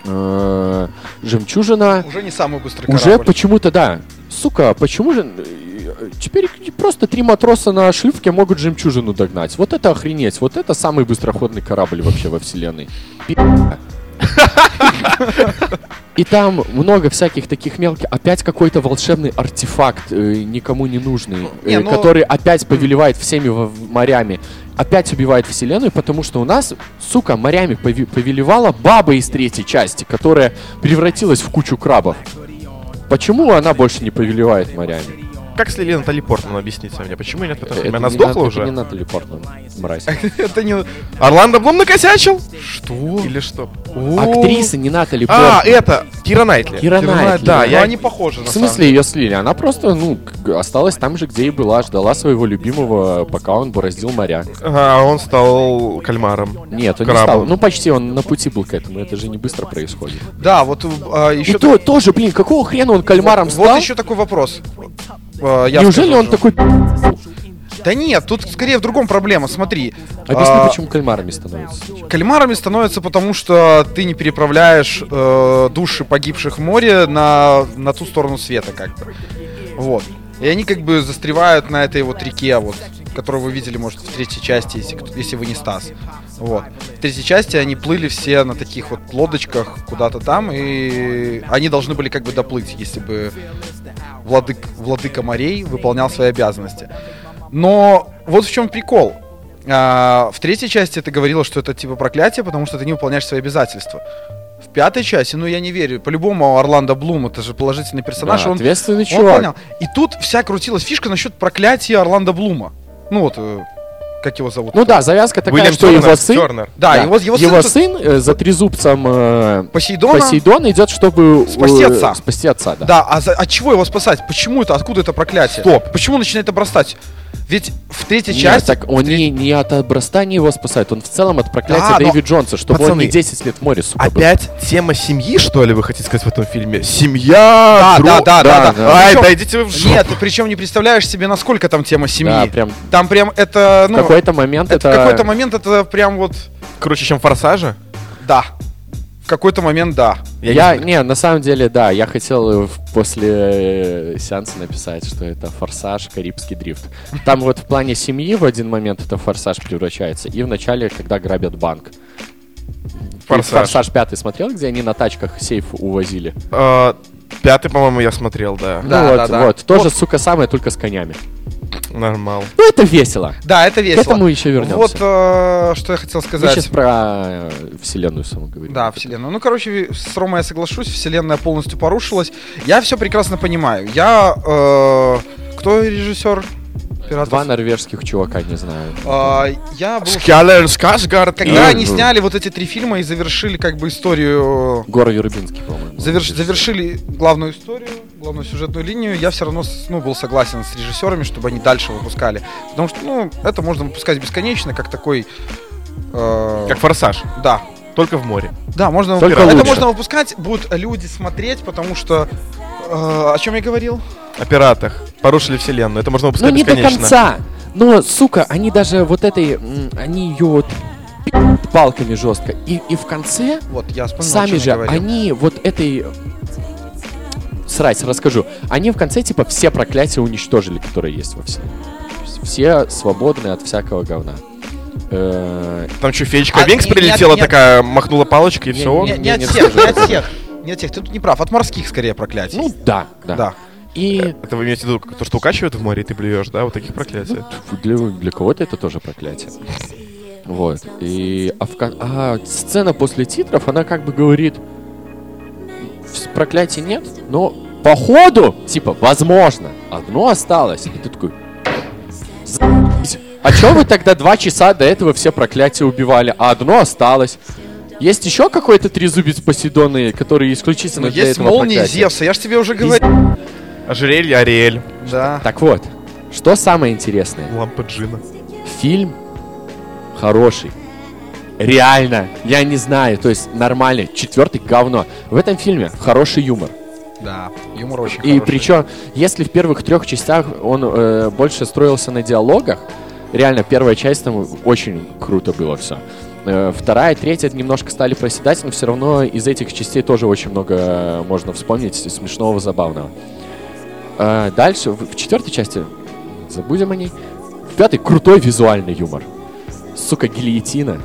[SPEAKER 3] Э, Жемчужина
[SPEAKER 1] Уже не самый быстрый
[SPEAKER 3] Уже
[SPEAKER 1] корабль.
[SPEAKER 3] почему-то, да. Сука, почему же... э, Теперь просто три матроса на шлюпке могут жемчужину догнать. Вот это охренеть. Вот это самый быстроходный корабль вообще во вселенной. Пи***. И там много всяких таких мелких... Опять какой-то волшебный артефакт, э, никому не нужный,
[SPEAKER 1] Не,
[SPEAKER 3] э,
[SPEAKER 1] ну-
[SPEAKER 3] который опять повелевает всеми морями. Опять убивает вселенную, потому что у нас, сука, морями пове- повелевала баба из третьей части, которая превратилась в кучу крабов. Почему она больше не повелевает морями?
[SPEAKER 4] Как слили Натали Портман, объясните мне, почему нет этом фильме?
[SPEAKER 3] Это
[SPEAKER 4] Она
[SPEAKER 3] не
[SPEAKER 4] сдохла уже?
[SPEAKER 3] Это не Натали Портман, мразь.
[SPEAKER 1] Это не...
[SPEAKER 4] Орландо Блум накосячил?
[SPEAKER 1] Что?
[SPEAKER 4] Или что?
[SPEAKER 3] Актриса не Натали
[SPEAKER 4] А,
[SPEAKER 3] Портман.
[SPEAKER 4] это, Кира Найтли.
[SPEAKER 3] Кира Найтли.
[SPEAKER 4] да,
[SPEAKER 1] Ну,
[SPEAKER 4] я-
[SPEAKER 1] они похожи, на
[SPEAKER 3] В смысле ее слили? Она просто, ну, осталась там же, где и была, ждала своего любимого, пока он бороздил моря.
[SPEAKER 4] Ага, он стал кальмаром.
[SPEAKER 3] Нет, он не стал. Ну, почти он на пути был к этому, это же не быстро происходит.
[SPEAKER 1] Да, вот а,
[SPEAKER 3] И
[SPEAKER 1] еще...
[SPEAKER 3] то, тоже, блин, какого хрена он кальмаром
[SPEAKER 1] Вот
[SPEAKER 3] стал?
[SPEAKER 1] еще такой вопрос. А, я
[SPEAKER 3] Неужели
[SPEAKER 1] скажу
[SPEAKER 3] он такой...
[SPEAKER 1] Да нет, тут скорее в другом проблема. Смотри.
[SPEAKER 3] Объясни,
[SPEAKER 1] а,
[SPEAKER 3] почему кальмарами становятся.
[SPEAKER 1] Кальмарами становятся потому, что ты не переправляешь э, души погибших в море на, на ту сторону света, как бы. Вот. И они как бы застревают на этой вот реке, вот, которую вы видели, может, в третьей части, если, если вы не Стас. Вот. В третьей части они плыли все на таких вот лодочках куда-то там, и они должны были как бы доплыть, если бы владык, владыка морей выполнял свои обязанности. Но вот в чем прикол. А, в третьей части ты говорила, что это типа проклятие, потому что ты не выполняешь свои обязательства. В пятой части, ну я не верю, по-любому Орландо Блум, это же положительный персонаж,
[SPEAKER 3] Да,
[SPEAKER 1] он,
[SPEAKER 3] ответственный
[SPEAKER 1] он
[SPEAKER 3] чувак.
[SPEAKER 1] понял. И тут вся крутилась фишка насчет проклятия Орландо Блума. Ну вот, э, как его зовут?
[SPEAKER 3] Ну да, завязка такая,
[SPEAKER 4] Уильям
[SPEAKER 3] что
[SPEAKER 4] Тернер,
[SPEAKER 3] его сын...
[SPEAKER 4] Тернер.
[SPEAKER 1] Да, его, его, сын,
[SPEAKER 3] сын э, за трезубцем э,
[SPEAKER 1] Посейдона.
[SPEAKER 3] Посейдон идет, чтобы...
[SPEAKER 1] Спасти
[SPEAKER 3] э,
[SPEAKER 1] отца.
[SPEAKER 3] Спасти отца, да.
[SPEAKER 1] Да, а за- от чего его спасать? Почему это? Откуда это проклятие?
[SPEAKER 4] Стоп.
[SPEAKER 1] Почему начинает обрастать? Ведь в третьей
[SPEAKER 3] Нет,
[SPEAKER 1] части...
[SPEAKER 3] так он не, не от обрастания его спасает, он в целом от проклятия
[SPEAKER 1] Да, но-
[SPEAKER 3] Дэйви Джонса, чтобы он
[SPEAKER 4] Пацаны,
[SPEAKER 3] не 10 лет в море, сука, был.
[SPEAKER 4] Опять тема семьи, что ли, вы хотите сказать в этом фильме? Семья,
[SPEAKER 1] Да,
[SPEAKER 4] друг-
[SPEAKER 1] да, да, да,
[SPEAKER 3] да,
[SPEAKER 1] да.
[SPEAKER 4] Ай,
[SPEAKER 1] Причем-
[SPEAKER 4] да идите вы в жопу.
[SPEAKER 1] Нет, ты причем не представляешь себе, насколько там тема семьи.
[SPEAKER 3] Да, прям
[SPEAKER 1] Там прям это,
[SPEAKER 3] в
[SPEAKER 1] ну,
[SPEAKER 3] какой-то момент
[SPEAKER 1] это
[SPEAKER 3] это...
[SPEAKER 1] в какой-то момент это прям вот,
[SPEAKER 4] Круче, чем Форсажа?
[SPEAKER 1] да. В какой-то момент, да.
[SPEAKER 4] Я
[SPEAKER 3] Я,
[SPEAKER 4] не
[SPEAKER 3] не, на самом деле, да, я хотел э, после э, сеанса написать, что это форсаж, карибский дрифт. Там вот в плане семьи в один момент это форсаж превращается, и в начале, когда грабят банк.
[SPEAKER 4] Форсаж.
[SPEAKER 3] Форсаж пятый смотрел, где они на тачках сейф увозили?
[SPEAKER 4] Э, Пятый, по-моему, я смотрел, да.
[SPEAKER 1] Да,
[SPEAKER 3] ну вот,
[SPEAKER 1] да, да.
[SPEAKER 3] вот, тоже, сука, самое, только с конями.
[SPEAKER 4] Нормал.
[SPEAKER 3] Ну, это весело.
[SPEAKER 1] Да, это
[SPEAKER 3] К
[SPEAKER 1] весело.
[SPEAKER 3] этому еще вернемся.
[SPEAKER 1] Вот э, что я хотел
[SPEAKER 3] Мы
[SPEAKER 1] сказать.
[SPEAKER 3] сейчас про э, вселенную саму говорим.
[SPEAKER 1] Да, вселенную. Ну, короче, с Ромой я соглашусь, вселенная полностью порушилась. Я все прекрасно понимаю. Я... э, кто режиссер «Пиратов»?
[SPEAKER 3] Два норвежских чувака, не знаю.
[SPEAKER 1] А, я был...
[SPEAKER 4] Скалер, Скашгард.
[SPEAKER 1] Когда
[SPEAKER 3] И-
[SPEAKER 1] они сняли вот эти три фильма и завершили как бы историю...
[SPEAKER 3] Гора Юрбинский, по-моему.
[SPEAKER 1] заверш- завершили главную историю, главную сюжетную линию, я все равно ну, был согласен с режиссерами, чтобы они дальше выпускали. Потому что, ну, это можно выпускать бесконечно, как такой... э,
[SPEAKER 4] Как Форсаж,
[SPEAKER 1] Да.
[SPEAKER 4] только в море.
[SPEAKER 1] Да, можно
[SPEAKER 3] Только
[SPEAKER 1] выпускать. Это
[SPEAKER 3] лучше.
[SPEAKER 1] можно выпускать, будут люди смотреть, потому что... э, о чем я говорил?
[SPEAKER 4] О пиратах. Порушили вселенную. Это можно
[SPEAKER 3] Ну
[SPEAKER 4] выпускать
[SPEAKER 3] не до
[SPEAKER 4] бесконечно.
[SPEAKER 3] конца. Но, сука, они даже вот этой, они ее вот палками жестко. И, и в конце
[SPEAKER 1] Вот, я вспомнил,
[SPEAKER 3] сами же они вот этой срать, расскажу. Они в конце типа все проклятия уничтожили, которые есть во вселенной. Все свободны от всякого говна. Э,
[SPEAKER 4] Там что, феечка
[SPEAKER 1] А,
[SPEAKER 4] Винкс
[SPEAKER 1] не-
[SPEAKER 4] прилетела такая, махнула палочкой и
[SPEAKER 3] Не-
[SPEAKER 4] все?
[SPEAKER 3] не-
[SPEAKER 1] Не, не от
[SPEAKER 3] не
[SPEAKER 1] всех, не от всех. Не от всех, ты тут не прав. От морских, скорее, проклятий.
[SPEAKER 3] Ну да, да.
[SPEAKER 1] да.
[SPEAKER 3] И
[SPEAKER 4] Это вы имеете в виду то, что укачивает в море, и ты блюешь, да? Вот таких проклятий.
[SPEAKER 3] для, для кого-то это тоже проклятие. Вот. И а, в а сцена после титров, она как бы говорит, «С- проклятий нет, но походу, типа, возможно, одно осталось. И ты такой, «За***ь. а чё вы тогда два часа до этого все проклятия убивали, а одно осталось? Есть еще какой-то трезубец Посейдоны, который исключительно
[SPEAKER 1] Но
[SPEAKER 3] для
[SPEAKER 1] есть
[SPEAKER 3] этого
[SPEAKER 1] молнии
[SPEAKER 3] проклятия?
[SPEAKER 1] Зевса, я же тебе уже говорил.
[SPEAKER 4] Ожерелье, Ариэль,
[SPEAKER 1] Да.
[SPEAKER 3] Так вот, что самое интересное?
[SPEAKER 4] лампа джина.
[SPEAKER 3] фильм хороший. Реально, я не знаю, то есть нормальный. Четвертый говно. В этом фильме хороший юмор.
[SPEAKER 1] Да, юмор очень
[SPEAKER 3] И
[SPEAKER 1] хороший.
[SPEAKER 3] причем, если в первых трех частях он э, больше строился на диалогах, реально первая часть там очень круто было все. Вторая, третья немножко стали проседать, но все равно из этих частей тоже очень много э, можно вспомнить смешного, забавного. Э, Дальше, в в четвертой части, забудем о ней. В пятой крутой визуальный юмор. Сука, гильотина.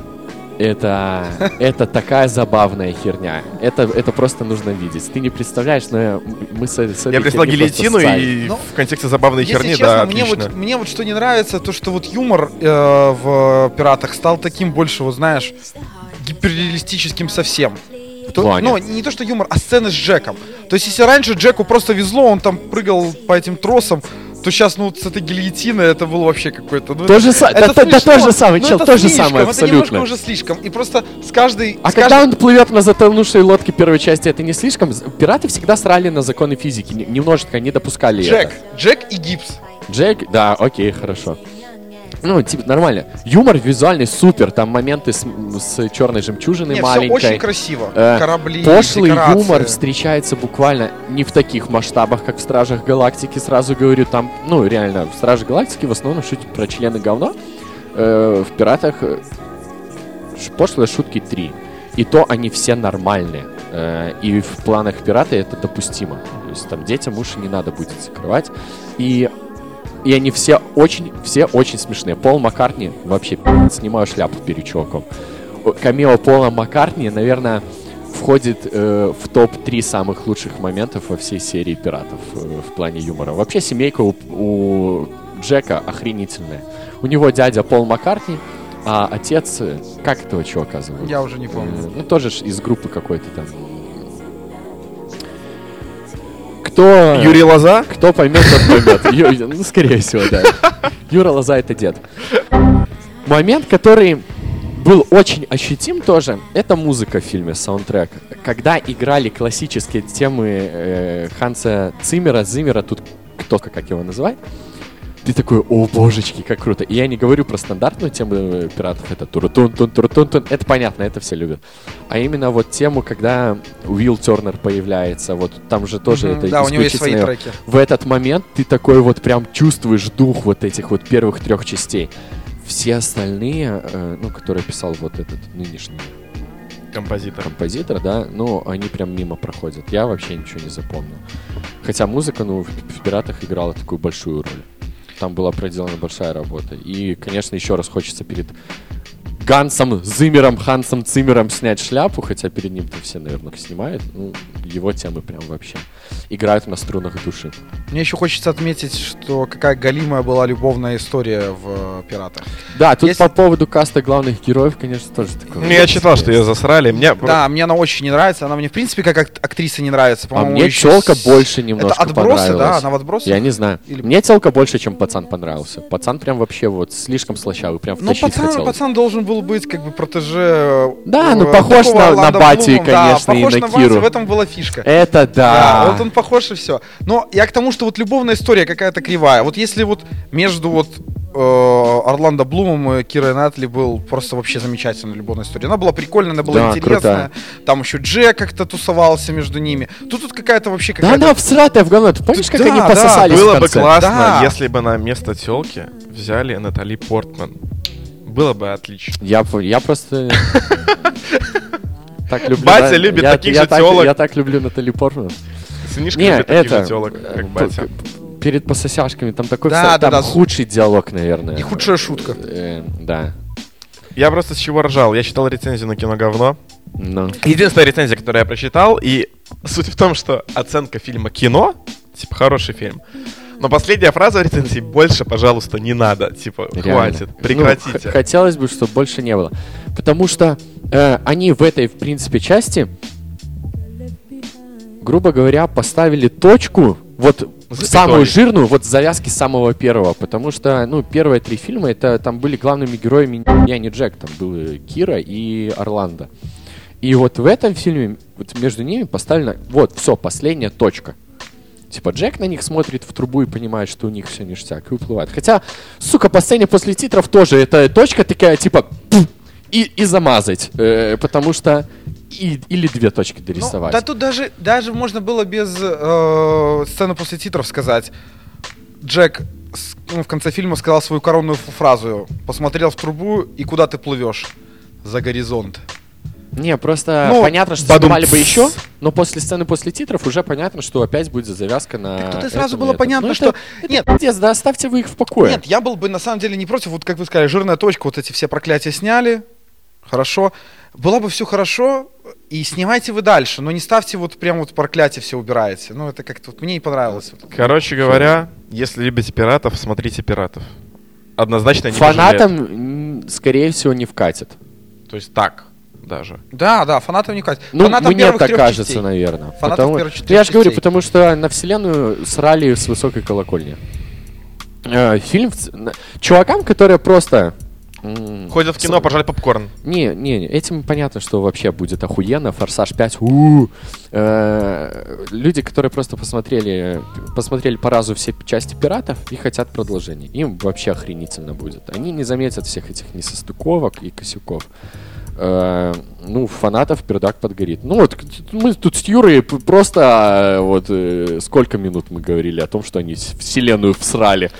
[SPEAKER 3] Это, это такая забавная херня. Это, это просто нужно видеть. Ты не представляешь, но мы с, с
[SPEAKER 4] Я представил гильотину и
[SPEAKER 1] Ну,
[SPEAKER 4] в контексте забавной
[SPEAKER 1] Если
[SPEAKER 4] херни,
[SPEAKER 1] честно,
[SPEAKER 4] да,
[SPEAKER 1] мне
[SPEAKER 4] отлично.
[SPEAKER 1] вот, мне вот что не нравится, то что вот юмор э, в «Пиратах» стал таким больше, вот знаешь, гиперреалистическим совсем. То-
[SPEAKER 3] плане?
[SPEAKER 1] ну, не то, что юмор, а сцены с Джеком. То есть, если раньше Джеку просто везло, он там прыгал по этим тросам, то сейчас, ну, с этой гильотиной это было вообще какой-то... Ну,
[SPEAKER 3] То же са-
[SPEAKER 1] это
[SPEAKER 3] да, да, да, то же самое,
[SPEAKER 1] Ну,
[SPEAKER 3] чел, то же самое,
[SPEAKER 1] Это немножко
[SPEAKER 3] абсолютно.
[SPEAKER 1] уже слишком. И просто с каждой...
[SPEAKER 3] А
[SPEAKER 1] с
[SPEAKER 3] когда
[SPEAKER 1] каждой-
[SPEAKER 3] он плывет на затонувшей лодке первой части, это не слишком? Пираты всегда срали на законы физики, не- немножечко не допускали
[SPEAKER 1] Джек,
[SPEAKER 3] это.
[SPEAKER 1] Джек и Гипс.
[SPEAKER 3] Джек, да, окей, хорошо. Ну, типа, нормально. Юмор визуальный супер, там моменты с, с черной жемчужиной
[SPEAKER 1] Не, все
[SPEAKER 3] маленькой.
[SPEAKER 1] очень красиво.
[SPEAKER 3] Э,
[SPEAKER 1] Корабли,
[SPEAKER 3] Пошлый
[SPEAKER 1] декорации.
[SPEAKER 3] юмор встречается буквально не в таких масштабах, как в Стражах Галактики. Сразу говорю, там, ну, реально, в Стражах Галактики в основном шутят про члены говно. Э, в Пиратах пошлые шутки три. И то они все нормальные. Э, и в планах пирата это допустимо. То есть там детям уши не надо будет закрывать. И и они все очень, все очень смешные. Пол Маккартни вообще снимаю шляпу перед чуваком. Камео Пола Маккартни, наверное, входит э, в топ-3 самых лучших моментов во всей серии пиратов э, в плане юмора. Вообще семейка у, у Джека охренительная. У него дядя Пол Маккартни, а отец, э, как этого чувака зовут?
[SPEAKER 1] Я уже не помню.
[SPEAKER 3] Э, Ну, тоже из группы какой-то там. Кто...
[SPEAKER 4] Юрий Лоза?
[SPEAKER 3] Кто поймет, тот поймет. Ю- Ну, скорее всего, да. Юра Лоза это дед. Момент, который был очень ощутим тоже, это музыка в фильме, саундтрек. Когда играли классические темы э, Ханса Циммера, Зиммера, тут кто как его называть, ты такой, о божечки, как круто. И я не говорю про стандартную тему э, пиратов, это турутун тун турутун тун это понятно, это все любят. А именно вот тему, когда Уилл Тернер появляется, вот там же тоже
[SPEAKER 1] Мгм,
[SPEAKER 3] это
[SPEAKER 1] Да, у него есть свои треки.
[SPEAKER 3] в этот момент ты такой вот прям чувствуешь дух вот этих вот первых трех частей. Все остальные, э, ну, которые писал вот этот нынешний
[SPEAKER 4] Композитор.
[SPEAKER 3] композитор, да, ну, они прям мимо проходят. Я вообще ничего не запомнил. Хотя музыка, ну, в, в «Пиратах» играла такую большую роль. Там была проделана большая работа. И, конечно, еще раз хочется перед Гансом Зиммером, Хансом Циммером снять шляпу, хотя перед ним-то все, наверное, снимают. Ну, его темы прям вообще играют на струнах души.
[SPEAKER 1] Мне еще хочется отметить, что какая галимая была любовная история в э, «Пиратах».
[SPEAKER 3] Да, тут
[SPEAKER 1] Если-
[SPEAKER 3] по поводу каста главных героев, конечно, тоже такое.
[SPEAKER 4] Ну, я читал, что ее засрали. Мне...
[SPEAKER 1] Да, мне она очень не нравится. Она мне, в принципе, как ак- актриса не нравится.
[SPEAKER 3] А
[SPEAKER 1] По-моему,
[SPEAKER 3] мне
[SPEAKER 1] еще
[SPEAKER 3] челка больше немножко
[SPEAKER 1] Это отбросы, да? Она в отбросах?
[SPEAKER 3] Я не знаю.
[SPEAKER 1] Или-
[SPEAKER 3] Мне телка больше, чем пацан понравился. Пацан прям вообще вот слишком слащавый, прям
[SPEAKER 1] Ну,
[SPEAKER 3] втащить
[SPEAKER 1] пацан,
[SPEAKER 3] хотелось.
[SPEAKER 1] пацан должен был быть как бы протеже... э,
[SPEAKER 3] Да, ну,
[SPEAKER 1] э,
[SPEAKER 3] похож на- на Батю,
[SPEAKER 1] Блума, да,
[SPEAKER 3] конечно, и
[SPEAKER 1] похож
[SPEAKER 3] на
[SPEAKER 1] на Батю,
[SPEAKER 3] Киру.
[SPEAKER 1] в этом была фишка.
[SPEAKER 3] Это да.
[SPEAKER 1] Да, вот он похож и все. Но я к тому, что вот любовная история какая-то кривая. Вот если вот между вот э, Орландо Блумом и Кирой Натли был просто вообще замечательная любовная история. Она была прикольная, она была
[SPEAKER 3] Да,
[SPEAKER 1] интересная. Там еще Джек как-то тусовался между ними. Тут тут какая-то вообще
[SPEAKER 3] Да
[SPEAKER 1] какая-то...
[SPEAKER 3] она всратая в говно. Ты помнишь, как
[SPEAKER 1] Да,
[SPEAKER 3] они
[SPEAKER 1] да,
[SPEAKER 3] пососались
[SPEAKER 4] Было
[SPEAKER 3] в
[SPEAKER 4] бы классно,
[SPEAKER 1] Да.
[SPEAKER 4] если бы на место телки взяли Натали Портман. Было бы отлично.
[SPEAKER 3] Я, я просто... Так люблю.
[SPEAKER 4] Батя
[SPEAKER 3] да,
[SPEAKER 4] любит
[SPEAKER 3] я-
[SPEAKER 4] таких
[SPEAKER 3] я
[SPEAKER 4] же
[SPEAKER 3] так-. Я так люблю Натали Портман.
[SPEAKER 4] Сынишка
[SPEAKER 3] Не,
[SPEAKER 4] любит таких
[SPEAKER 3] это...
[SPEAKER 4] же телок,
[SPEAKER 3] э,
[SPEAKER 4] как
[SPEAKER 3] п-
[SPEAKER 4] батя.
[SPEAKER 3] Перед пососяшками там такой
[SPEAKER 1] Да,
[SPEAKER 3] всра-
[SPEAKER 1] да,
[SPEAKER 3] там
[SPEAKER 1] да.
[SPEAKER 3] худший диалог, наверное.
[SPEAKER 1] И худшая шутка.
[SPEAKER 3] Э, Да.
[SPEAKER 4] Я просто с чего ржал. Я читал рецензию на кино говно.
[SPEAKER 3] Ну.
[SPEAKER 4] Единственная рецензия, которую я прочитал, и суть в том, что оценка фильма кино, типа, хороший фильм. Но последняя фраза рецензии «больше, пожалуйста, не надо». Типа,
[SPEAKER 3] Реально.
[SPEAKER 4] хватит,
[SPEAKER 3] Ну,
[SPEAKER 4] прекратите.
[SPEAKER 3] х- хотелось бы, чтобы больше не было. Потому что э, они в этой, в принципе, части, грубо говоря, поставили точку, вот в
[SPEAKER 4] Запятой.
[SPEAKER 3] самую жирную, вот завязки самого первого. Потому что, ну, первые три фильма, это там были главными героями я не Джек, там были Кира и Орландо. И вот в этом фильме, вот между ними поставлена, вот, все, последняя точка. Типа Джек на них смотрит в трубу и понимает, что у них все ништяк, и уплывает. Хотя, сука, по сцене после титров тоже эта точка такая, типа, и, и замазать. э, потому что и, или две точки
[SPEAKER 1] Ну,
[SPEAKER 3] дорисовать.
[SPEAKER 1] да тут даже, даже можно было без э, сцены после титров сказать. Джек с- ну, в конце фильма сказал свою коронную фразу. Посмотрел в трубу и куда ты плывешь? За горизонт.
[SPEAKER 3] Не, просто
[SPEAKER 1] Ну,
[SPEAKER 3] понятно, что
[SPEAKER 4] бадум.
[SPEAKER 3] снимали бы еще, но после сцены после титров уже понятно, что опять будет завязка на.
[SPEAKER 1] Тут и сразу
[SPEAKER 3] этом,
[SPEAKER 1] было понятно,
[SPEAKER 3] Ну,
[SPEAKER 1] что...
[SPEAKER 3] это-
[SPEAKER 1] Нет,
[SPEAKER 3] Пиздец, да оставьте вы их в покое.
[SPEAKER 1] Нет, я был бы на самом деле не против, вот как вы сказали, жирная точка, вот эти все проклятия сняли, хорошо. Было бы все хорошо, и снимайте вы дальше, но не ставьте вот прям вот проклятие все убираете. Ну, это как-то вот мне не понравилось.
[SPEAKER 4] Короче говоря, если любите пиратов, смотрите пиратов. Однозначно не.
[SPEAKER 3] Фанатам, м, скорее всего, не вкатит.
[SPEAKER 4] То есть так даже.
[SPEAKER 1] Да, да, фанатам не катит.
[SPEAKER 3] Ну,
[SPEAKER 1] Фанатам
[SPEAKER 3] мне так кажется,
[SPEAKER 1] частей.
[SPEAKER 3] наверное.
[SPEAKER 1] Фанатов
[SPEAKER 3] Потому-
[SPEAKER 1] первых четырех
[SPEAKER 3] Я же говорю, потому что на вселенную срали с высокой колокольни. Э, фильм... Чувакам, которые просто...
[SPEAKER 4] Ходят в кино, пожали попкорн.
[SPEAKER 3] Не, не, не, этим понятно, что вообще будет охуенно. Форсаж 5. у Э, Люди, которые просто посмотрели, посмотрели по разу все части пиратов и хотят продолжения. Им вообще охренительно будет. Они не заметят всех этих несостыковок и косяков. Э, ну, фанатов пердак подгорит. Ну, вот мы тут с Юрой просто э, вот э, сколько минут мы говорили о том, что они вселенную всрали.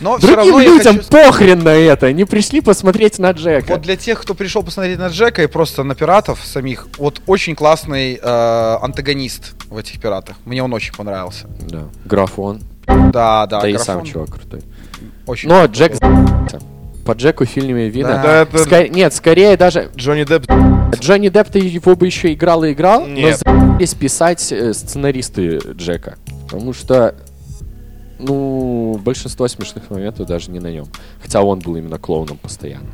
[SPEAKER 1] Но
[SPEAKER 3] Другим людям
[SPEAKER 1] хочу...
[SPEAKER 3] похрен на это. Они пришли посмотреть на Джека.
[SPEAKER 1] Вот для тех, кто пришел посмотреть на Джека и просто на пиратов самих, вот очень классный э, антагонист в этих пиратах. Мне он очень понравился.
[SPEAKER 3] Да. Графон.
[SPEAKER 1] Да, да.
[SPEAKER 3] Да, и
[SPEAKER 1] графон
[SPEAKER 3] сам чувак крутой.
[SPEAKER 1] Очень
[SPEAKER 3] Но
[SPEAKER 1] крутой
[SPEAKER 3] Джек
[SPEAKER 1] был.
[SPEAKER 3] за***ся. По Джеку в фильме видно.
[SPEAKER 1] Да.
[SPEAKER 4] Это
[SPEAKER 3] Нет, скорее даже
[SPEAKER 4] Джонни Депп.
[SPEAKER 3] Джонни Депп то его бы еще играл и играл,
[SPEAKER 4] Нет.
[SPEAKER 3] но писать э, сценаристы Джека. Потому что, ну, большинство смешных моментов даже не на нем. Хотя он был именно клоуном постоянно.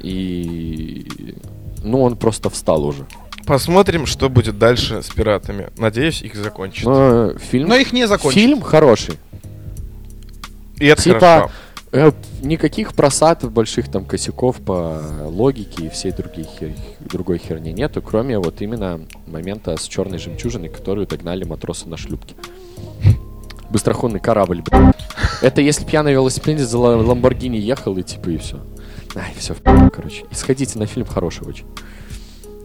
[SPEAKER 3] И, ну, он просто встал уже.
[SPEAKER 4] Посмотрим, что будет дальше с пиратами. Надеюсь, их закончат.
[SPEAKER 3] Но фильм,
[SPEAKER 1] Но их не закончили.
[SPEAKER 3] фильм хороший.
[SPEAKER 4] И это
[SPEAKER 3] типа,
[SPEAKER 4] хорошо.
[SPEAKER 3] Э, никаких просадов, больших там косяков по логике и всей другой, хер- другой херни нету, кроме вот именно момента с черной жемчужиной, которую догнали матросы на шлюпке. Быстроходный корабль, блин. Это если на велосипеде за ла- Ламборгини ехал и типа и все. Ай, все, короче. И сходите на фильм хороший очень.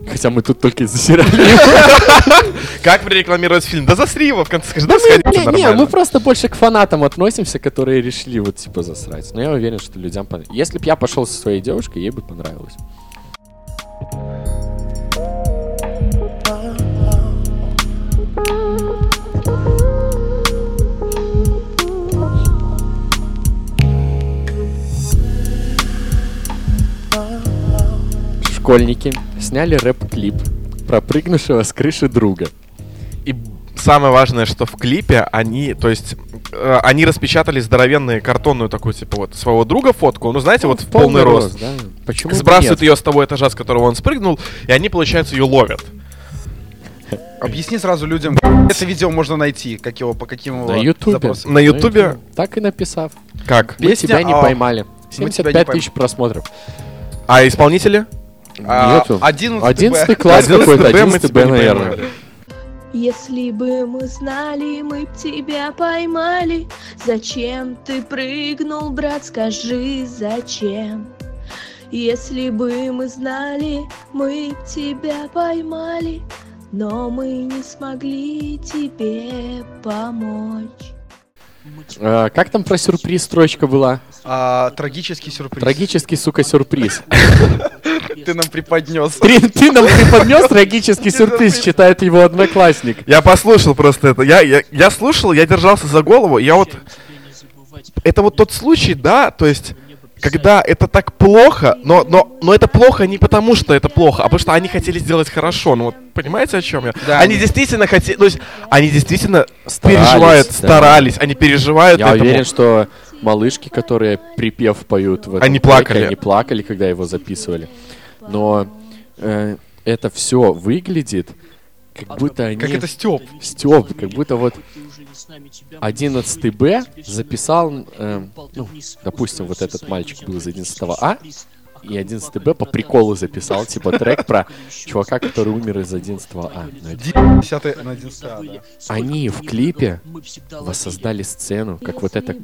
[SPEAKER 3] Хотя мы тут только из-за сериала.
[SPEAKER 4] Как прорекламировать фильм? Да засри его в конце, скажи, да сходите,
[SPEAKER 3] Не, мы просто больше к фанатам относимся, которые решили вот типа засрать. Но я уверен, что людям понравилось. Если бы я пошел со своей девушкой, ей бы понравилось. Школьники сняли рэп-клип про прыгнувшего с крыши друга.
[SPEAKER 4] И самое важное, что в клипе они, то есть, э, они распечатали здоровенную картонную такую, типа, вот, своего друга фотку, ну, знаете, вот в полный, рост.
[SPEAKER 3] да. Почему
[SPEAKER 4] Сбрасывают
[SPEAKER 3] нет?
[SPEAKER 4] ее с того этажа, с которого он спрыгнул, и они, получается, ее ловят.
[SPEAKER 1] Объясни сразу людям, где это видео можно найти, как его, по каким его
[SPEAKER 3] На Ютубе.
[SPEAKER 4] На Ютубе,
[SPEAKER 3] Так и написав.
[SPEAKER 4] как?
[SPEAKER 3] Мы
[SPEAKER 1] Песня,
[SPEAKER 3] тебя не
[SPEAKER 1] а,
[SPEAKER 3] поймали.
[SPEAKER 1] мы тебя не
[SPEAKER 3] 75 тысяч просмотров.
[SPEAKER 4] А исполнители?
[SPEAKER 1] А,
[SPEAKER 3] Нету.
[SPEAKER 1] 11
[SPEAKER 3] 11
[SPEAKER 1] Б.
[SPEAKER 3] класс
[SPEAKER 4] 11
[SPEAKER 3] какой-то,
[SPEAKER 4] Б мы
[SPEAKER 3] 11
[SPEAKER 4] тебя
[SPEAKER 3] Б, наверное.
[SPEAKER 5] Если бы мы знали, мы б тебя поймали. Зачем ты прыгнул, брат, скажи, зачем? Если бы мы знали, мы б тебя поймали. Но мы не смогли тебе помочь.
[SPEAKER 3] А, Как там про сюрприз строчка была?
[SPEAKER 1] А, трагический сюрприз.
[SPEAKER 3] Трагический, сука, сюрприз.
[SPEAKER 1] Ты нам преподнес.
[SPEAKER 3] Ты, ты нам преподнес трагический сюрприз, читает его одноклассник.
[SPEAKER 4] Я послушал просто это. Я, я, я слушал, я держался за голову. Я вот... Это вот тот случай, да, то есть... Когда это так плохо, но, но, но это плохо не потому, что это плохо, а потому что они хотели сделать хорошо. Ну вот понимаете, о чем я?
[SPEAKER 1] Да.
[SPEAKER 4] Они действительно хотели, то есть они действительно
[SPEAKER 3] Старались,
[SPEAKER 4] переживают,
[SPEAKER 3] да.
[SPEAKER 4] старались, они переживают
[SPEAKER 3] Я
[SPEAKER 4] этому.
[SPEAKER 3] уверен, что малышки, которые припев поют в этом
[SPEAKER 4] Они
[SPEAKER 3] треке,
[SPEAKER 4] плакали.
[SPEAKER 3] они плакали, когда его записывали. Но э, это все выглядит, как будто они...
[SPEAKER 1] Как это Степ.
[SPEAKER 3] Стёб, как будто вот 11 Б записал, эм, ну, допустим, вот этот мальчик был из 11 А, и 11 Б по приколу записал, типа, трек про чувака, который умер из 11 А. Ну, это-
[SPEAKER 1] 10 на 11 А, да.
[SPEAKER 3] Они в клипе воссоздали сцену, как вот это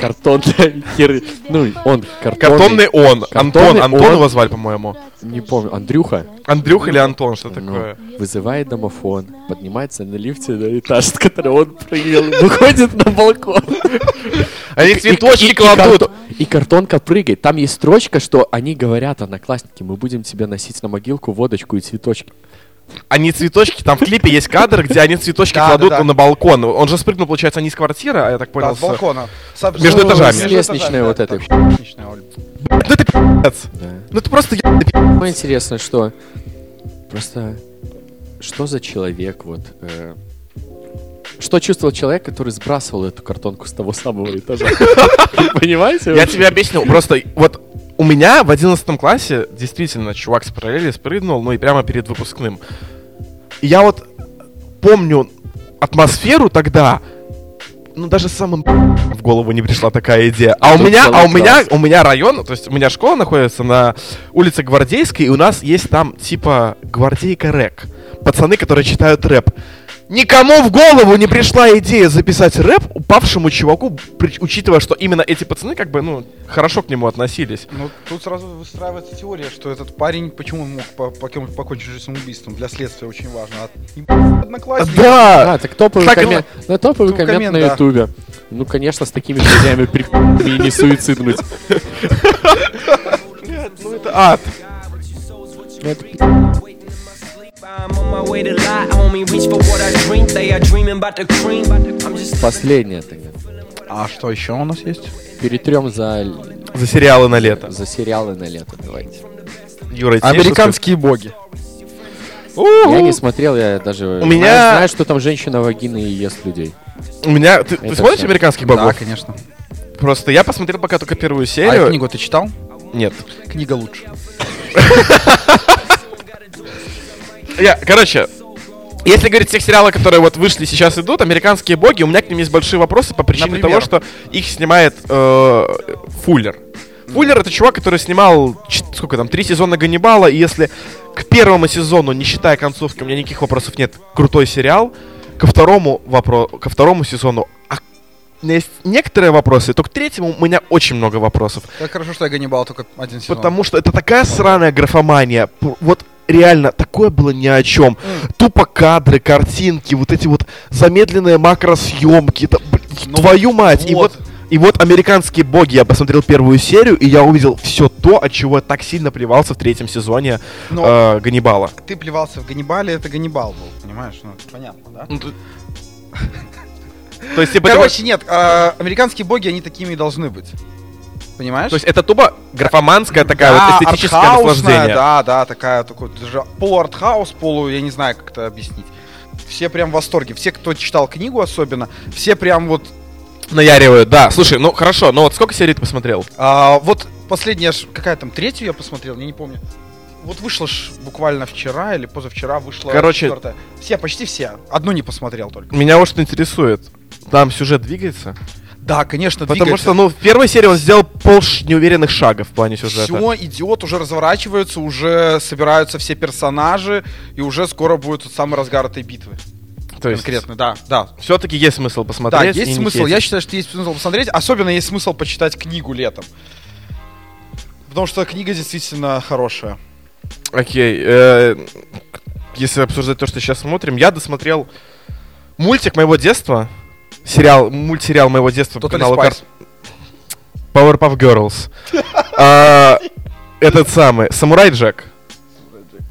[SPEAKER 3] картонная хер... Ну, он картонный...
[SPEAKER 4] Картонный он. Антон, Антон
[SPEAKER 3] он.
[SPEAKER 4] его звали, по-моему.
[SPEAKER 3] Не помню, Андрюха
[SPEAKER 4] Андрюх или Антон, что
[SPEAKER 3] ну,
[SPEAKER 4] такое?
[SPEAKER 3] вызывает домофон, поднимается на лифте на этаж, с которого он прыгал, выходит на балкон.
[SPEAKER 4] Они цветочки кладут.
[SPEAKER 3] И картонка прыгает. Там есть строчка, что они говорят, одноклассники, мы будем тебя носить на могилку водочку и цветочки.
[SPEAKER 4] Они цветочки, там в клипе есть кадр, где они цветочки
[SPEAKER 1] Да,
[SPEAKER 4] кладут
[SPEAKER 1] да, да.
[SPEAKER 4] на балкон. Он же спрыгнул, получается, не с квартиры, а я так понял.
[SPEAKER 1] с
[SPEAKER 4] с-
[SPEAKER 1] балкона. С-
[SPEAKER 4] Между этажами.
[SPEAKER 1] с
[SPEAKER 3] лестничной вот этой.
[SPEAKER 1] так, лестничная, Оль.
[SPEAKER 4] Ну это пи***ц. Ну это просто пи***ц.
[SPEAKER 3] Самое интересное, что просто что за человек вот... э, что чувствовал человек, который сбрасывал эту картонку с того самого этажа? Понимаете?
[SPEAKER 4] Я тебе объяснил. Просто вот у меня в 11 классе действительно чувак с параллели спрыгнул, ну и прямо перед выпускным. И я вот помню атмосферу тогда, ну даже самым в голову не пришла такая идея. А у
[SPEAKER 3] Тут
[SPEAKER 4] меня, а у меня, у меня район, то есть у меня школа находится на улице Гвардейской, и у нас есть там типа Гвардейка рэк. Пацаны, которые читают рэп. Никому в голову не пришла идея записать рэп упавшему чуваку, при- учитывая, что именно эти пацаны как бы, ну, хорошо к нему относились.
[SPEAKER 1] Ну, тут сразу выстраивается теория, что этот парень, почему он мог по- покинуть- покончить жизнь самоубийством, для следствия очень важно. Ебать, одноклассники.
[SPEAKER 4] Да!
[SPEAKER 3] А, так топовый
[SPEAKER 4] Так
[SPEAKER 3] коммент. Ну, топовый коммент
[SPEAKER 1] коммент,
[SPEAKER 3] на
[SPEAKER 1] да.
[SPEAKER 3] ютубе. Ну, конечно, с такими друзьями при и не суициднуть.
[SPEAKER 4] Ну это ад.
[SPEAKER 3] Ну, это Последнее тогда.
[SPEAKER 1] А что еще у нас есть?
[SPEAKER 3] Перетрем за,
[SPEAKER 4] За сериалы на лето.
[SPEAKER 3] за сериалы на лето, давайте.
[SPEAKER 4] Юра,
[SPEAKER 1] Американские боги.
[SPEAKER 3] Я не смотрел, я даже
[SPEAKER 4] У
[SPEAKER 3] знаю,
[SPEAKER 4] меня-
[SPEAKER 3] знаю, что там женщина вагины и ест людей.
[SPEAKER 4] У меня... Ты, ты смотришь
[SPEAKER 3] всё.
[SPEAKER 4] американских
[SPEAKER 1] Да,
[SPEAKER 4] богов?
[SPEAKER 1] конечно.
[SPEAKER 4] Просто я посмотрел пока только первую
[SPEAKER 1] А
[SPEAKER 4] серию.
[SPEAKER 1] книгу ты читал?
[SPEAKER 4] Нет.
[SPEAKER 1] Книга лучше.
[SPEAKER 4] Я, короче, если говорить о тех сериалах, которые вот вышли сейчас идут, американские боги, у меня к ним есть большие вопросы по причине
[SPEAKER 1] Например?
[SPEAKER 4] того, что их снимает э, Фуллер. Фуллер это чувак, который снимал сколько там три сезона Ганнибала, и если к первому сезону, не считая концовки, у меня никаких вопросов нет, крутой сериал, ко второму вопро- ко второму сезону а, у меня есть некоторые вопросы, то к третьему у меня очень много вопросов.
[SPEAKER 1] Как хорошо, что я Ганнибал только один сезон.
[SPEAKER 4] Потому что это такая сраная графомания. Вот реально, такое было ни о чем. Тупо кадры, картинки, вот эти вот замедленные макросъемки. Это, блин,
[SPEAKER 1] Ну,
[SPEAKER 4] твою мать. И
[SPEAKER 1] вот.
[SPEAKER 4] вот и вот «Американские боги» я посмотрел первую серию, и я увидел все то, от чего я так сильно плевался в третьем сезоне
[SPEAKER 1] Но
[SPEAKER 4] э, Ганнибала.
[SPEAKER 1] ты плевался в Ганнибале, это Ганнибал был, понимаешь? Ну, это понятно, да?
[SPEAKER 4] Ну, тут- То есть, типа,
[SPEAKER 1] Короче, нет, а, американские боги, они такими и должны быть. Понимаешь?
[SPEAKER 4] то есть это тупо графоманская такая
[SPEAKER 1] Да,
[SPEAKER 4] вот эстетическое наслаждение.
[SPEAKER 1] Да, да, такая, такой даже полуартхаус, полу, я не знаю, как это объяснить. Все прям в восторге. Все, кто читал книгу особенно, все прям вот...
[SPEAKER 4] Наяривают, да. Слушай, ну хорошо, но вот сколько серий ты посмотрел?
[SPEAKER 1] а, вот последняя, какая там, третью я посмотрел, я не помню. Вот вышла ж буквально вчера или позавчера вышла
[SPEAKER 4] Короче-
[SPEAKER 1] четвертая. Все, почти все. Одну не посмотрел только.
[SPEAKER 4] Меня вот что интересует. Там сюжет двигается?
[SPEAKER 1] Да, конечно,
[SPEAKER 4] Потому
[SPEAKER 1] двигается.
[SPEAKER 4] что, ну, в первой серии он сделал пол ш- неуверенных шагов в плане сюжета.
[SPEAKER 1] Все идет, уже разворачиваются, уже собираются все персонажи, и уже скоро будет тот самый разгар этой битвы.
[SPEAKER 4] То есть,
[SPEAKER 1] Конкретно, да, да.
[SPEAKER 4] все-таки есть смысл
[SPEAKER 1] Да,
[SPEAKER 4] посмотреть.
[SPEAKER 1] есть
[SPEAKER 4] и не
[SPEAKER 1] смысл. Я считаю, что есть смысл посмотреть. Особенно есть смысл почитать книгу летом. Потому что книга действительно хорошая.
[SPEAKER 4] Окей. э, если обсуждать то, что сейчас смотрим, я досмотрел мультик моего детства. Сериал, мультсериал моего детства по
[SPEAKER 1] Totally
[SPEAKER 4] каналу. Кар- Powerpuff Girls. А, Этот самый, Самурай Джек.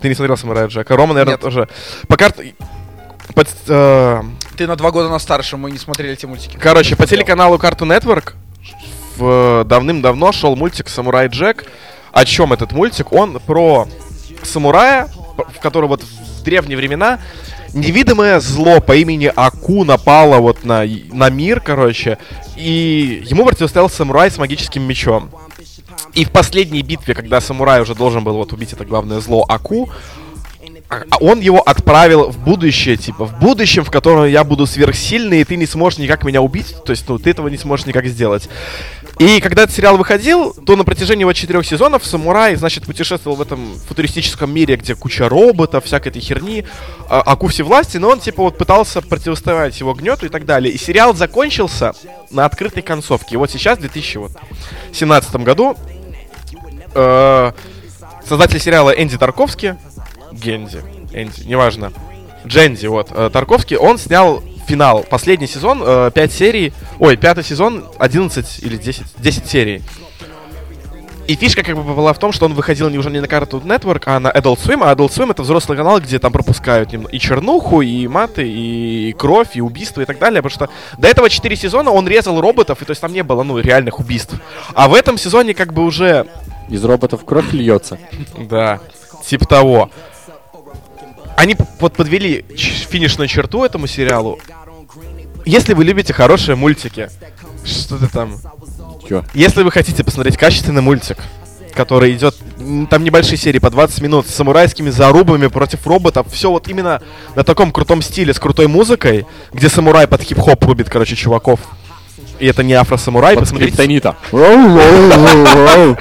[SPEAKER 4] Ты не смотрел Самурай Джека? Рома, наверное,
[SPEAKER 1] Нет.
[SPEAKER 4] тоже. По карте... под, э,
[SPEAKER 1] Ты на два года на старше, мы не смотрели эти мультики.
[SPEAKER 4] Короче, по телеканалу Cartoon Network в, давным-давно шел мультик «Самурай Джек». О чем этот мультик? Он про самурая, в который вот в древние времена невидимое зло по имени Аку напало вот на, на мир, короче, и ему противостоял самурай с магическим мечом. И в последней битве, когда самурай уже должен был вот убить это главное зло Аку, а а он его отправил в будущее, типа, в будущем, в котором я буду сверхсильный, и ты не сможешь никак меня убить, то есть, ну, ты этого не сможешь никак сделать. И когда этот сериал выходил, то на протяжении его четырех сезонов самурай, значит, путешествовал в этом футуристическом мире, где куча роботов, всякой этой херни, а, Аку власти, но он, типа, вот пытался противостоять его гнету и так далее. И сериал закончился на открытой концовке. И вот сейчас, в 2017 году, э, создатель сериала Энди Тарковский, Генди, Энди, неважно, Дженди, вот, э, Тарковский, он снял финал, последний сезон, 5 серий, ой, пятый сезон, 11 или 10, 10 серий. И фишка как бы была в том, что он выходил не уже не на Cartoon Network, а на Adult Swim, а Adult Swim это взрослый канал, где там пропускают и чернуху, и маты, и кровь, и убийства и так далее, потому что до этого 4 сезона он резал роботов, и то есть там не было, ну, реальных убийств. А в этом сезоне как бы уже
[SPEAKER 3] Из роботов кровь льется.
[SPEAKER 4] да, типа того. Они вот подвели финишную черту этому сериалу. Если вы любите хорошие мультики, что-то там.
[SPEAKER 3] Чё?
[SPEAKER 4] Если вы хотите посмотреть качественный мультик, который идет, там небольшие серии по 20 минут, с самурайскими зарубами против роботов, все вот именно на таком крутом стиле, с крутой музыкой, где самурай под хип-хоп рубит, короче, чуваков. И это не афро-самурай,
[SPEAKER 3] Под
[SPEAKER 4] посмотрите.
[SPEAKER 3] скриптонита.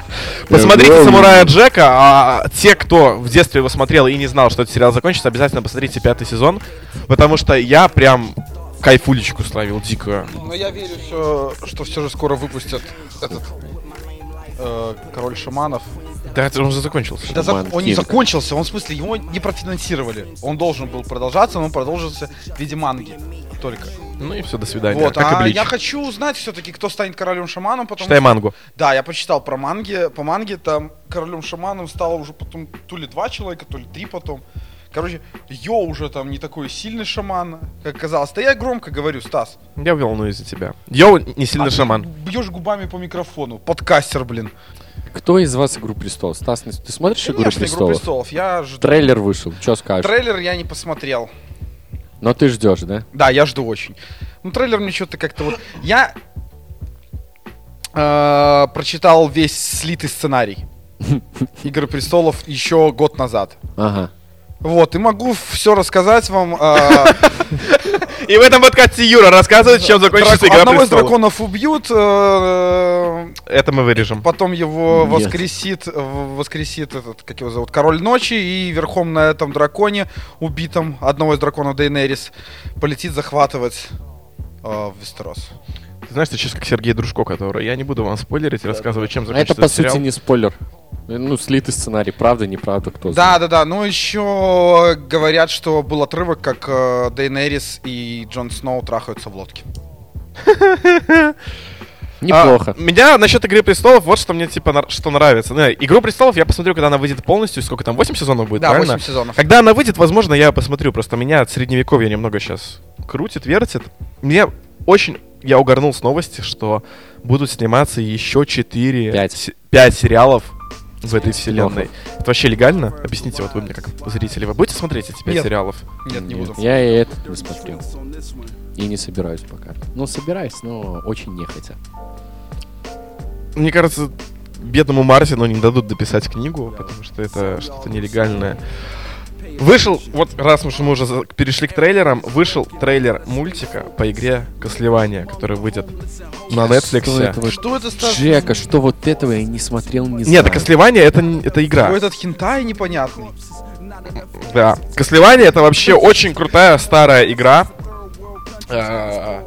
[SPEAKER 4] Посмотрите «Самурая Джека», а те, кто в детстве его смотрел и не знал, что этот сериал закончится, обязательно посмотрите пятый сезон, потому что я прям кайфулечку словил дикую.
[SPEAKER 1] Но я верю, всё, что все же скоро выпустят этот э, король шаманов.
[SPEAKER 4] Да, это уже закончился.
[SPEAKER 1] Да,
[SPEAKER 3] Шаман
[SPEAKER 1] он не закончился, он в смысле его не профинансировали. Он должен был продолжаться, но он продолжился в виде манги только.
[SPEAKER 4] Ну и все, до свидания.
[SPEAKER 1] Вот,
[SPEAKER 4] как
[SPEAKER 1] а я хочу узнать все-таки, кто станет королем шаманом, потому
[SPEAKER 4] Читай
[SPEAKER 1] что-
[SPEAKER 4] мангу.
[SPEAKER 1] Да, я почитал про манги. По манге там королем шаманом стало уже потом то ли два человека, то ли три потом. Короче, Йо уже там не такой сильный шаман, как казалось. Да я громко говорю, Стас.
[SPEAKER 4] Я волнуюсь за тебя. Йоу, не сильный
[SPEAKER 1] а ты
[SPEAKER 4] шаман.
[SPEAKER 1] Бьешь губами по микрофону. Подкастер, блин.
[SPEAKER 3] Кто из вас «Игру престолов»? Стас, ты смотришь «Игру
[SPEAKER 1] Конечно, Игру
[SPEAKER 3] престолов»?
[SPEAKER 1] престолов. Я жду.
[SPEAKER 3] Трейлер вышел, что скажешь?
[SPEAKER 1] Трейлер я не посмотрел.
[SPEAKER 3] Но ты ждешь, да?
[SPEAKER 1] Да, я жду очень. Ну, трейлер мне что-то как-то вот... Я э, прочитал весь слитый сценарий. Игры престолов еще год назад.
[SPEAKER 3] Ага.
[SPEAKER 1] Вот, и могу все рассказать вам. а,
[SPEAKER 4] И в этом подкасте Юра рассказывает, чем закончится Игра
[SPEAKER 1] Одного из драконов убьют, э,
[SPEAKER 4] Это мы вырежем.
[SPEAKER 1] потом его воскресит, в- воскресит этот, как его зовут, Король Ночи, и верхом на этом драконе, убитом, одного из драконов Дейнерис, полетит захватывать э, Вестерос.
[SPEAKER 4] Ты знаешь, ты сейчас как Сергей Дружко, который... Я не буду вам спойлерить и рассказывать, чем
[SPEAKER 3] А это,
[SPEAKER 4] закончится
[SPEAKER 3] по
[SPEAKER 4] сериал.
[SPEAKER 3] сути, не спойлер. Ну, слитый сценарий, правда, неправда, кто
[SPEAKER 1] Да,
[SPEAKER 3] знает.
[SPEAKER 1] да, да. Ну еще говорят, что был отрывок, как э, Дейнерис и Джон Сноу трахаются в лодке.
[SPEAKER 3] Неплохо.
[SPEAKER 4] А, меня насчет Игры престолов, вот что мне типа нар- что нравится. Ну, Игру престолов я посмотрю, когда она выйдет полностью. Сколько там, 8 сезонов будет,
[SPEAKER 1] Да,
[SPEAKER 4] правильно?
[SPEAKER 1] 8 сезонов.
[SPEAKER 4] Когда она выйдет, возможно, я посмотрю. Просто меня от средневековья немного сейчас крутит, вертит. Мне очень... Я угорнул с новости, что будут сниматься еще 4...
[SPEAKER 3] Пять.
[SPEAKER 4] 5 сериалов в этой вселенной. Это вообще легально? Объясните, вот вы мне как зрители. Вы будете смотреть эти 5
[SPEAKER 1] Нет.
[SPEAKER 4] сериалов?
[SPEAKER 1] Нет, не буду.
[SPEAKER 3] Я и этот не смотрел. И не собираюсь пока. Ну, собираюсь, но очень нехотя.
[SPEAKER 4] Мне кажется, бедному Мартину не дадут дописать книгу, потому что это что-то нелегальное. Вышел, вот раз уж мы уже за- перешли к трейлерам, вышел трейлер мультика по игре Кослевания, который выйдет на
[SPEAKER 3] Что
[SPEAKER 4] Netflix.
[SPEAKER 3] это вот-
[SPEAKER 1] Что это, Стас?
[SPEAKER 3] Жека, что вот этого я не смотрел, не знаю.
[SPEAKER 4] Нет, это Кослевание это, не- это игра.
[SPEAKER 1] Какой этот хентай непонятный.
[SPEAKER 4] Да. Кослевание это вообще очень крутая старая игра. А,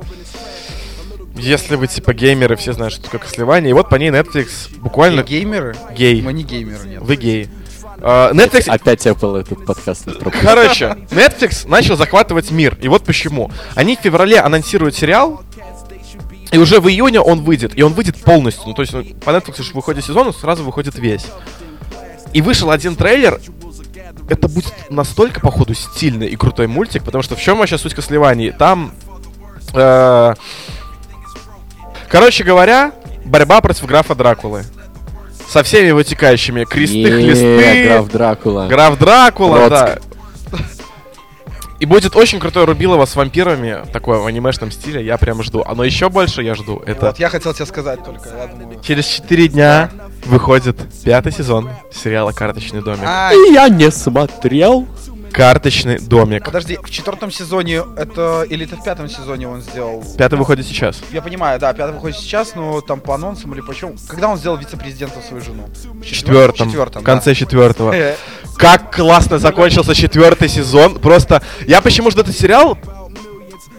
[SPEAKER 4] Если вы типа геймеры, все знают, что такое Кослевание. И вот по ней Netflix буквально
[SPEAKER 1] Геймеры?
[SPEAKER 4] гей.
[SPEAKER 1] Мы не геймеры, нет.
[SPEAKER 4] Вы гей. А, Netflix
[SPEAKER 3] Опять Apple этот подкаст не пропустил.
[SPEAKER 4] Короче, Netflix начал захватывать мир. И вот почему. Они в феврале анонсируют сериал, и уже в июне он выйдет. И он выйдет полностью. Ну, то есть ну, по Netflix же выходит сезон, он сразу выходит весь. И вышел один трейлер. Это будет настолько, походу, стильный и крутой мультик, потому что в чем вообще суть Кослеваний? Там, э, короче говоря, борьба против графа Дракулы. Со всеми вытекающими. Кресты, хлесты.
[SPEAKER 3] Граф Дракула.
[SPEAKER 4] Граф Дракула,
[SPEAKER 3] Роцк.
[SPEAKER 4] да. И будет очень крутое Рубилово с вампирами, такое в анимешном стиле, я прям жду. А но еще больше я жду. Это
[SPEAKER 1] Вот, я хотел тебе сказать только. Я думаю...
[SPEAKER 4] через 4 дня выходит пятый сезон сериала «Карточный домик».
[SPEAKER 1] А,
[SPEAKER 3] И я не смотрел.
[SPEAKER 4] «Карточный домик».
[SPEAKER 1] подожди, в четвертом сезоне это... Или это в пятом сезоне он сделал...
[SPEAKER 4] Пятый выходит сейчас.
[SPEAKER 1] Я понимаю, да, пятый выходит сейчас, но там по анонсам или почему... Когда он сделал вице-президентом свою жену? В
[SPEAKER 4] В четвертом.
[SPEAKER 1] четвертом,
[SPEAKER 4] в конце четвертого.
[SPEAKER 1] да. Э,
[SPEAKER 4] Как классно закончился четвертый сезон. Просто я почему жду этот сериал?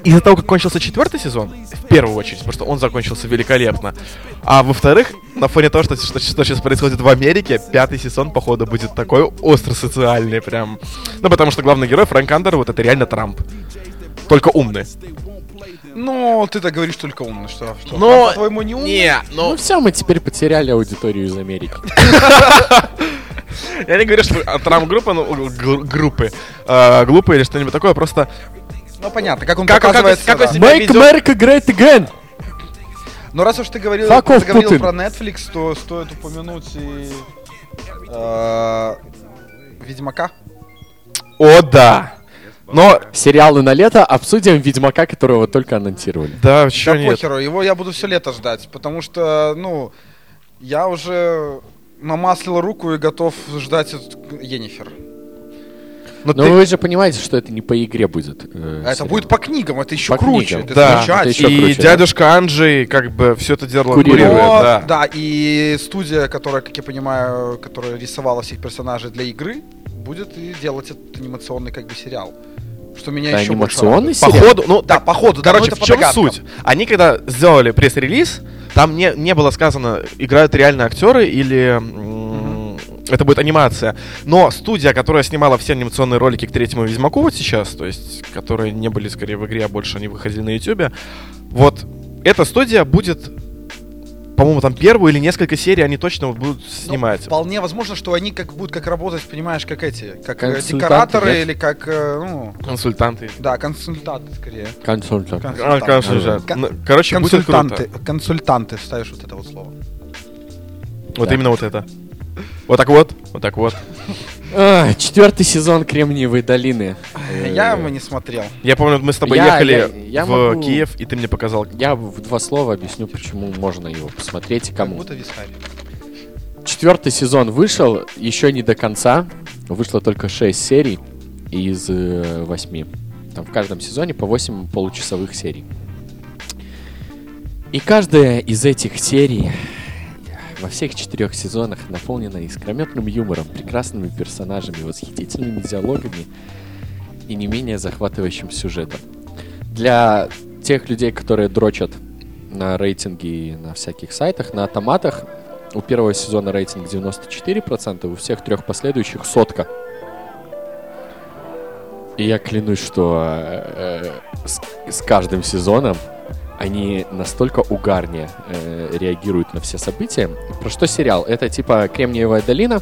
[SPEAKER 4] Из-за того, как кончился четвертый сезон, в первую очередь, потому что он закончился великолепно. А во-вторых, на фоне того, что, что, что сейчас происходит в Америке, пятый сезон, походу, будет такой остро социальный прям. Ну, потому что главный герой Фрэнк Андер, вот это реально Трамп. Только умный.
[SPEAKER 1] Ну, ты так говоришь только умно, что... что
[SPEAKER 4] Но-
[SPEAKER 1] Трамп, по-твоему, не умный?
[SPEAKER 4] Не,
[SPEAKER 3] Ну
[SPEAKER 4] ну,
[SPEAKER 3] все, мы теперь потеряли аудиторию из Америки.
[SPEAKER 4] я не говорю, что а, Трамп-группа, ну, группы, э, глупые или что-нибудь такое, просто...
[SPEAKER 1] Ну, понятно, как он
[SPEAKER 4] Как- как-
[SPEAKER 1] показывается,
[SPEAKER 4] как
[SPEAKER 1] да.
[SPEAKER 4] он себя
[SPEAKER 3] Make
[SPEAKER 4] ведет-
[SPEAKER 3] America Great Again!
[SPEAKER 1] Но раз уж ты говорил,
[SPEAKER 3] Fuck
[SPEAKER 1] заговорил
[SPEAKER 3] Путин.
[SPEAKER 1] про Netflix, то стоит упомянуть и... э, Ведьмака.
[SPEAKER 4] О, да! Но,
[SPEAKER 3] Сериалы на лето обсудим Ведьмака, которого только анонсировали.
[SPEAKER 4] да, чё
[SPEAKER 1] Да
[SPEAKER 4] нет.
[SPEAKER 1] похеру, его я буду все лето ждать, потому что, ну, я уже намаслил руку и готов ждать от Енифер.
[SPEAKER 4] Но
[SPEAKER 3] Но
[SPEAKER 4] ты-
[SPEAKER 3] вы же понимаете, что это не по игре будет. э,
[SPEAKER 1] А это
[SPEAKER 3] сериал.
[SPEAKER 1] будет по книгам, это еще
[SPEAKER 3] По
[SPEAKER 1] круче,
[SPEAKER 3] книгам.
[SPEAKER 1] это
[SPEAKER 4] Да,
[SPEAKER 1] замечательно.
[SPEAKER 3] это еще
[SPEAKER 4] и
[SPEAKER 3] круче, да.
[SPEAKER 4] дядюшка Анджей как бы все это дело
[SPEAKER 3] Курирует.
[SPEAKER 1] Но,
[SPEAKER 4] да.
[SPEAKER 1] да, и студия, которая, как я понимаю, которая рисовала всех персонажей для игры, будет и делать этот анимационный как бы сериал. Что меня
[SPEAKER 3] Это
[SPEAKER 1] еще
[SPEAKER 3] анимационный сериал?
[SPEAKER 4] Походу, ну,
[SPEAKER 1] Да, походу, да,
[SPEAKER 4] короче,
[SPEAKER 1] ну,
[SPEAKER 4] в чем суть? Они когда сделали пресс-релиз, там не, не было сказано, играют реально актеры или это будет анимация. Но студия, которая снимала все анимационные ролики к третьему Ведьмаку вот сейчас, то есть, которые не были скорее в игре, а больше они выходили на Ютубе, вот эта студия будет, по-моему, там первую или несколько серий они точно вот будут
[SPEAKER 1] Ну,
[SPEAKER 4] снимать.
[SPEAKER 1] вполне возможно, что они как будут как работать, понимаешь, как эти, как э,
[SPEAKER 3] Консультанты,
[SPEAKER 1] декораторы
[SPEAKER 3] нет?
[SPEAKER 1] или как, э, ну,
[SPEAKER 4] Консультанты.
[SPEAKER 1] да, консультанты скорее.
[SPEAKER 3] Консультант.
[SPEAKER 4] А, консультант.
[SPEAKER 1] Кон-
[SPEAKER 4] Ну, Короче, будет
[SPEAKER 1] консультанты,
[SPEAKER 4] круто.
[SPEAKER 1] консультанты, ставишь вот это вот слово.
[SPEAKER 4] Вот
[SPEAKER 3] Да.
[SPEAKER 4] именно вот это. Вот так вот, вот так вот.
[SPEAKER 3] А, Четвертый сезон Кремниевой долины. Э,
[SPEAKER 1] Я его не смотрел.
[SPEAKER 4] Я помню, мы с тобой
[SPEAKER 3] Я-
[SPEAKER 4] ехали
[SPEAKER 3] я- я
[SPEAKER 4] в
[SPEAKER 3] могу-
[SPEAKER 4] Киев, и ты мне показал.
[SPEAKER 3] Я в два слова объясню, почему можно его посмотреть и
[SPEAKER 1] Как
[SPEAKER 3] кому.
[SPEAKER 1] будто вискарь.
[SPEAKER 3] Четвертый сезон вышел, еще не до конца. Вышло только 6 серий. из э, восьми. Там в каждом сезоне по 8 получасовых серий. И каждая из этих серий во всех четырех сезонах наполнена искрометным юмором, прекрасными персонажами, восхитительными диалогами и не менее захватывающим сюжетом. Для тех людей, которые дрочат на рейтинги и на всяких сайтах, на автоматах, у первого сезона рейтинг 94%, у всех трех последующих сотка. И я клянусь, что э, с, с каждым сезоном они настолько угарнее э, реагируют на все события. Про что сериал? Это типа Кремниевая долина,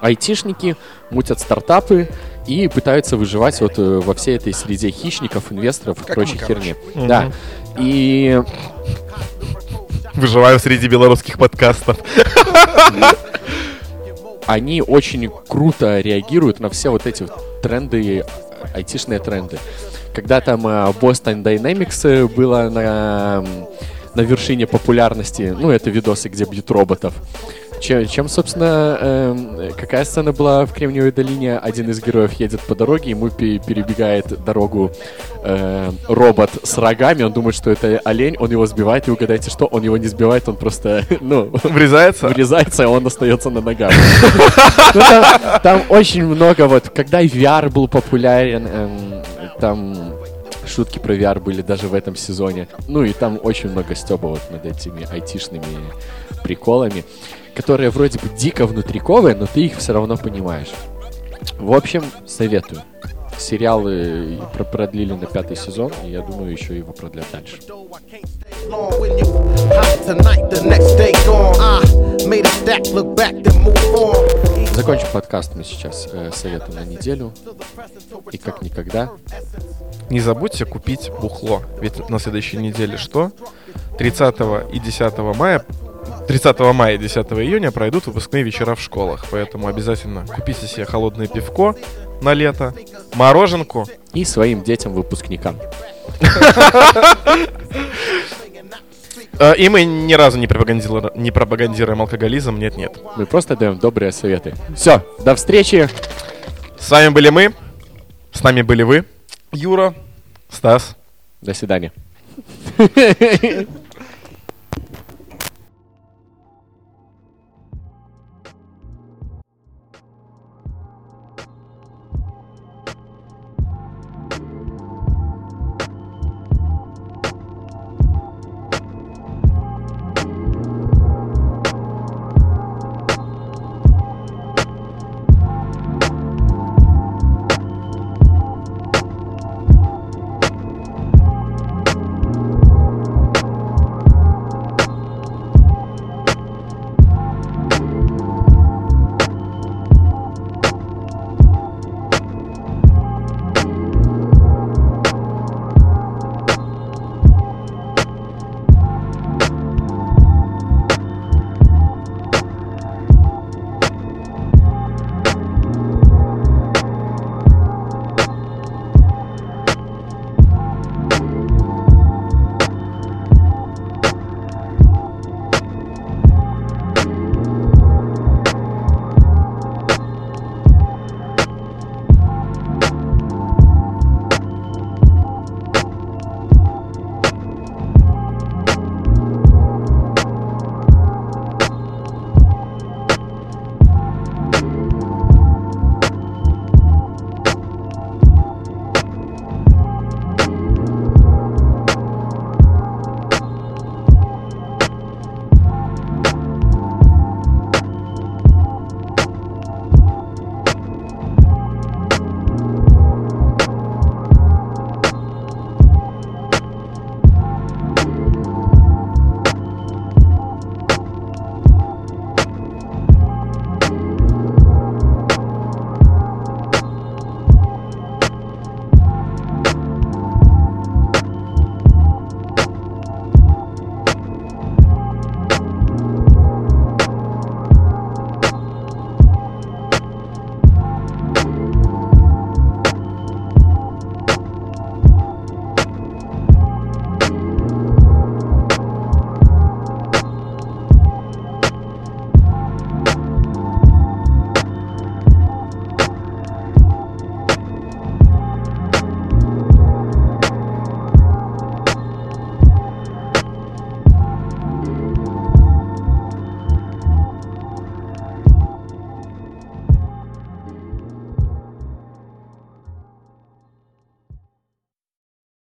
[SPEAKER 3] айтишники мутят стартапы и пытаются выживать вот э, во всей этой среде хищников, инвесторов и
[SPEAKER 1] Как
[SPEAKER 3] прочей херни. Да. И
[SPEAKER 4] Выживаю среди белорусских подкастов.
[SPEAKER 3] они очень круто реагируют на все вот эти вот тренды, айтишные тренды. Когда там э, Boston Dynamics э, было на, на вершине популярности, ну, это видосы, где бьют роботов. Чем, чем, собственно, эм, какая сцена была в Кремниевой долине? Один из героев едет по дороге, ему пе- перебегает дорогу э, робот с рогами, он думает, что это олень, он его сбивает, и угадайте, что он его не сбивает, он просто, ну,
[SPEAKER 4] Врезается?
[SPEAKER 3] врезается, и он остается на ногах. Ну, там, там очень много вот, когда VR был популярен, эм, там шутки про VR были даже в этом сезоне. Ну и там очень много стеба вот над этими айтишными приколами, которые вроде бы дико внутриковые, но ты их все равно понимаешь. В общем, советую. Сериалы про- продлили на пятый сезон, и я думаю, еще его продлят дальше.
[SPEAKER 6] tonight, the next day gone. I made a stack, look back, then move on.
[SPEAKER 3] Закончим подкаст мы сейчас э, советом на неделю. И как никогда,
[SPEAKER 4] Не забудьте купить бухло. Ведь на следующей неделе что? 30 и 10 мая 30 мая и 10 июня пройдут выпускные вечера в школах. Поэтому обязательно купите себе холодное пивко на лето, мороженку.
[SPEAKER 3] и своим детям-выпускникам.
[SPEAKER 4] Э, И мы ни разу не пропагандируем, не пропагандируем алкоголизм. Нет-нет.
[SPEAKER 3] Мы просто даем добрые советы. Все, до встречи!
[SPEAKER 4] С вами были мы. С нами были вы.
[SPEAKER 1] Юра.
[SPEAKER 4] Стас.
[SPEAKER 3] До свидания.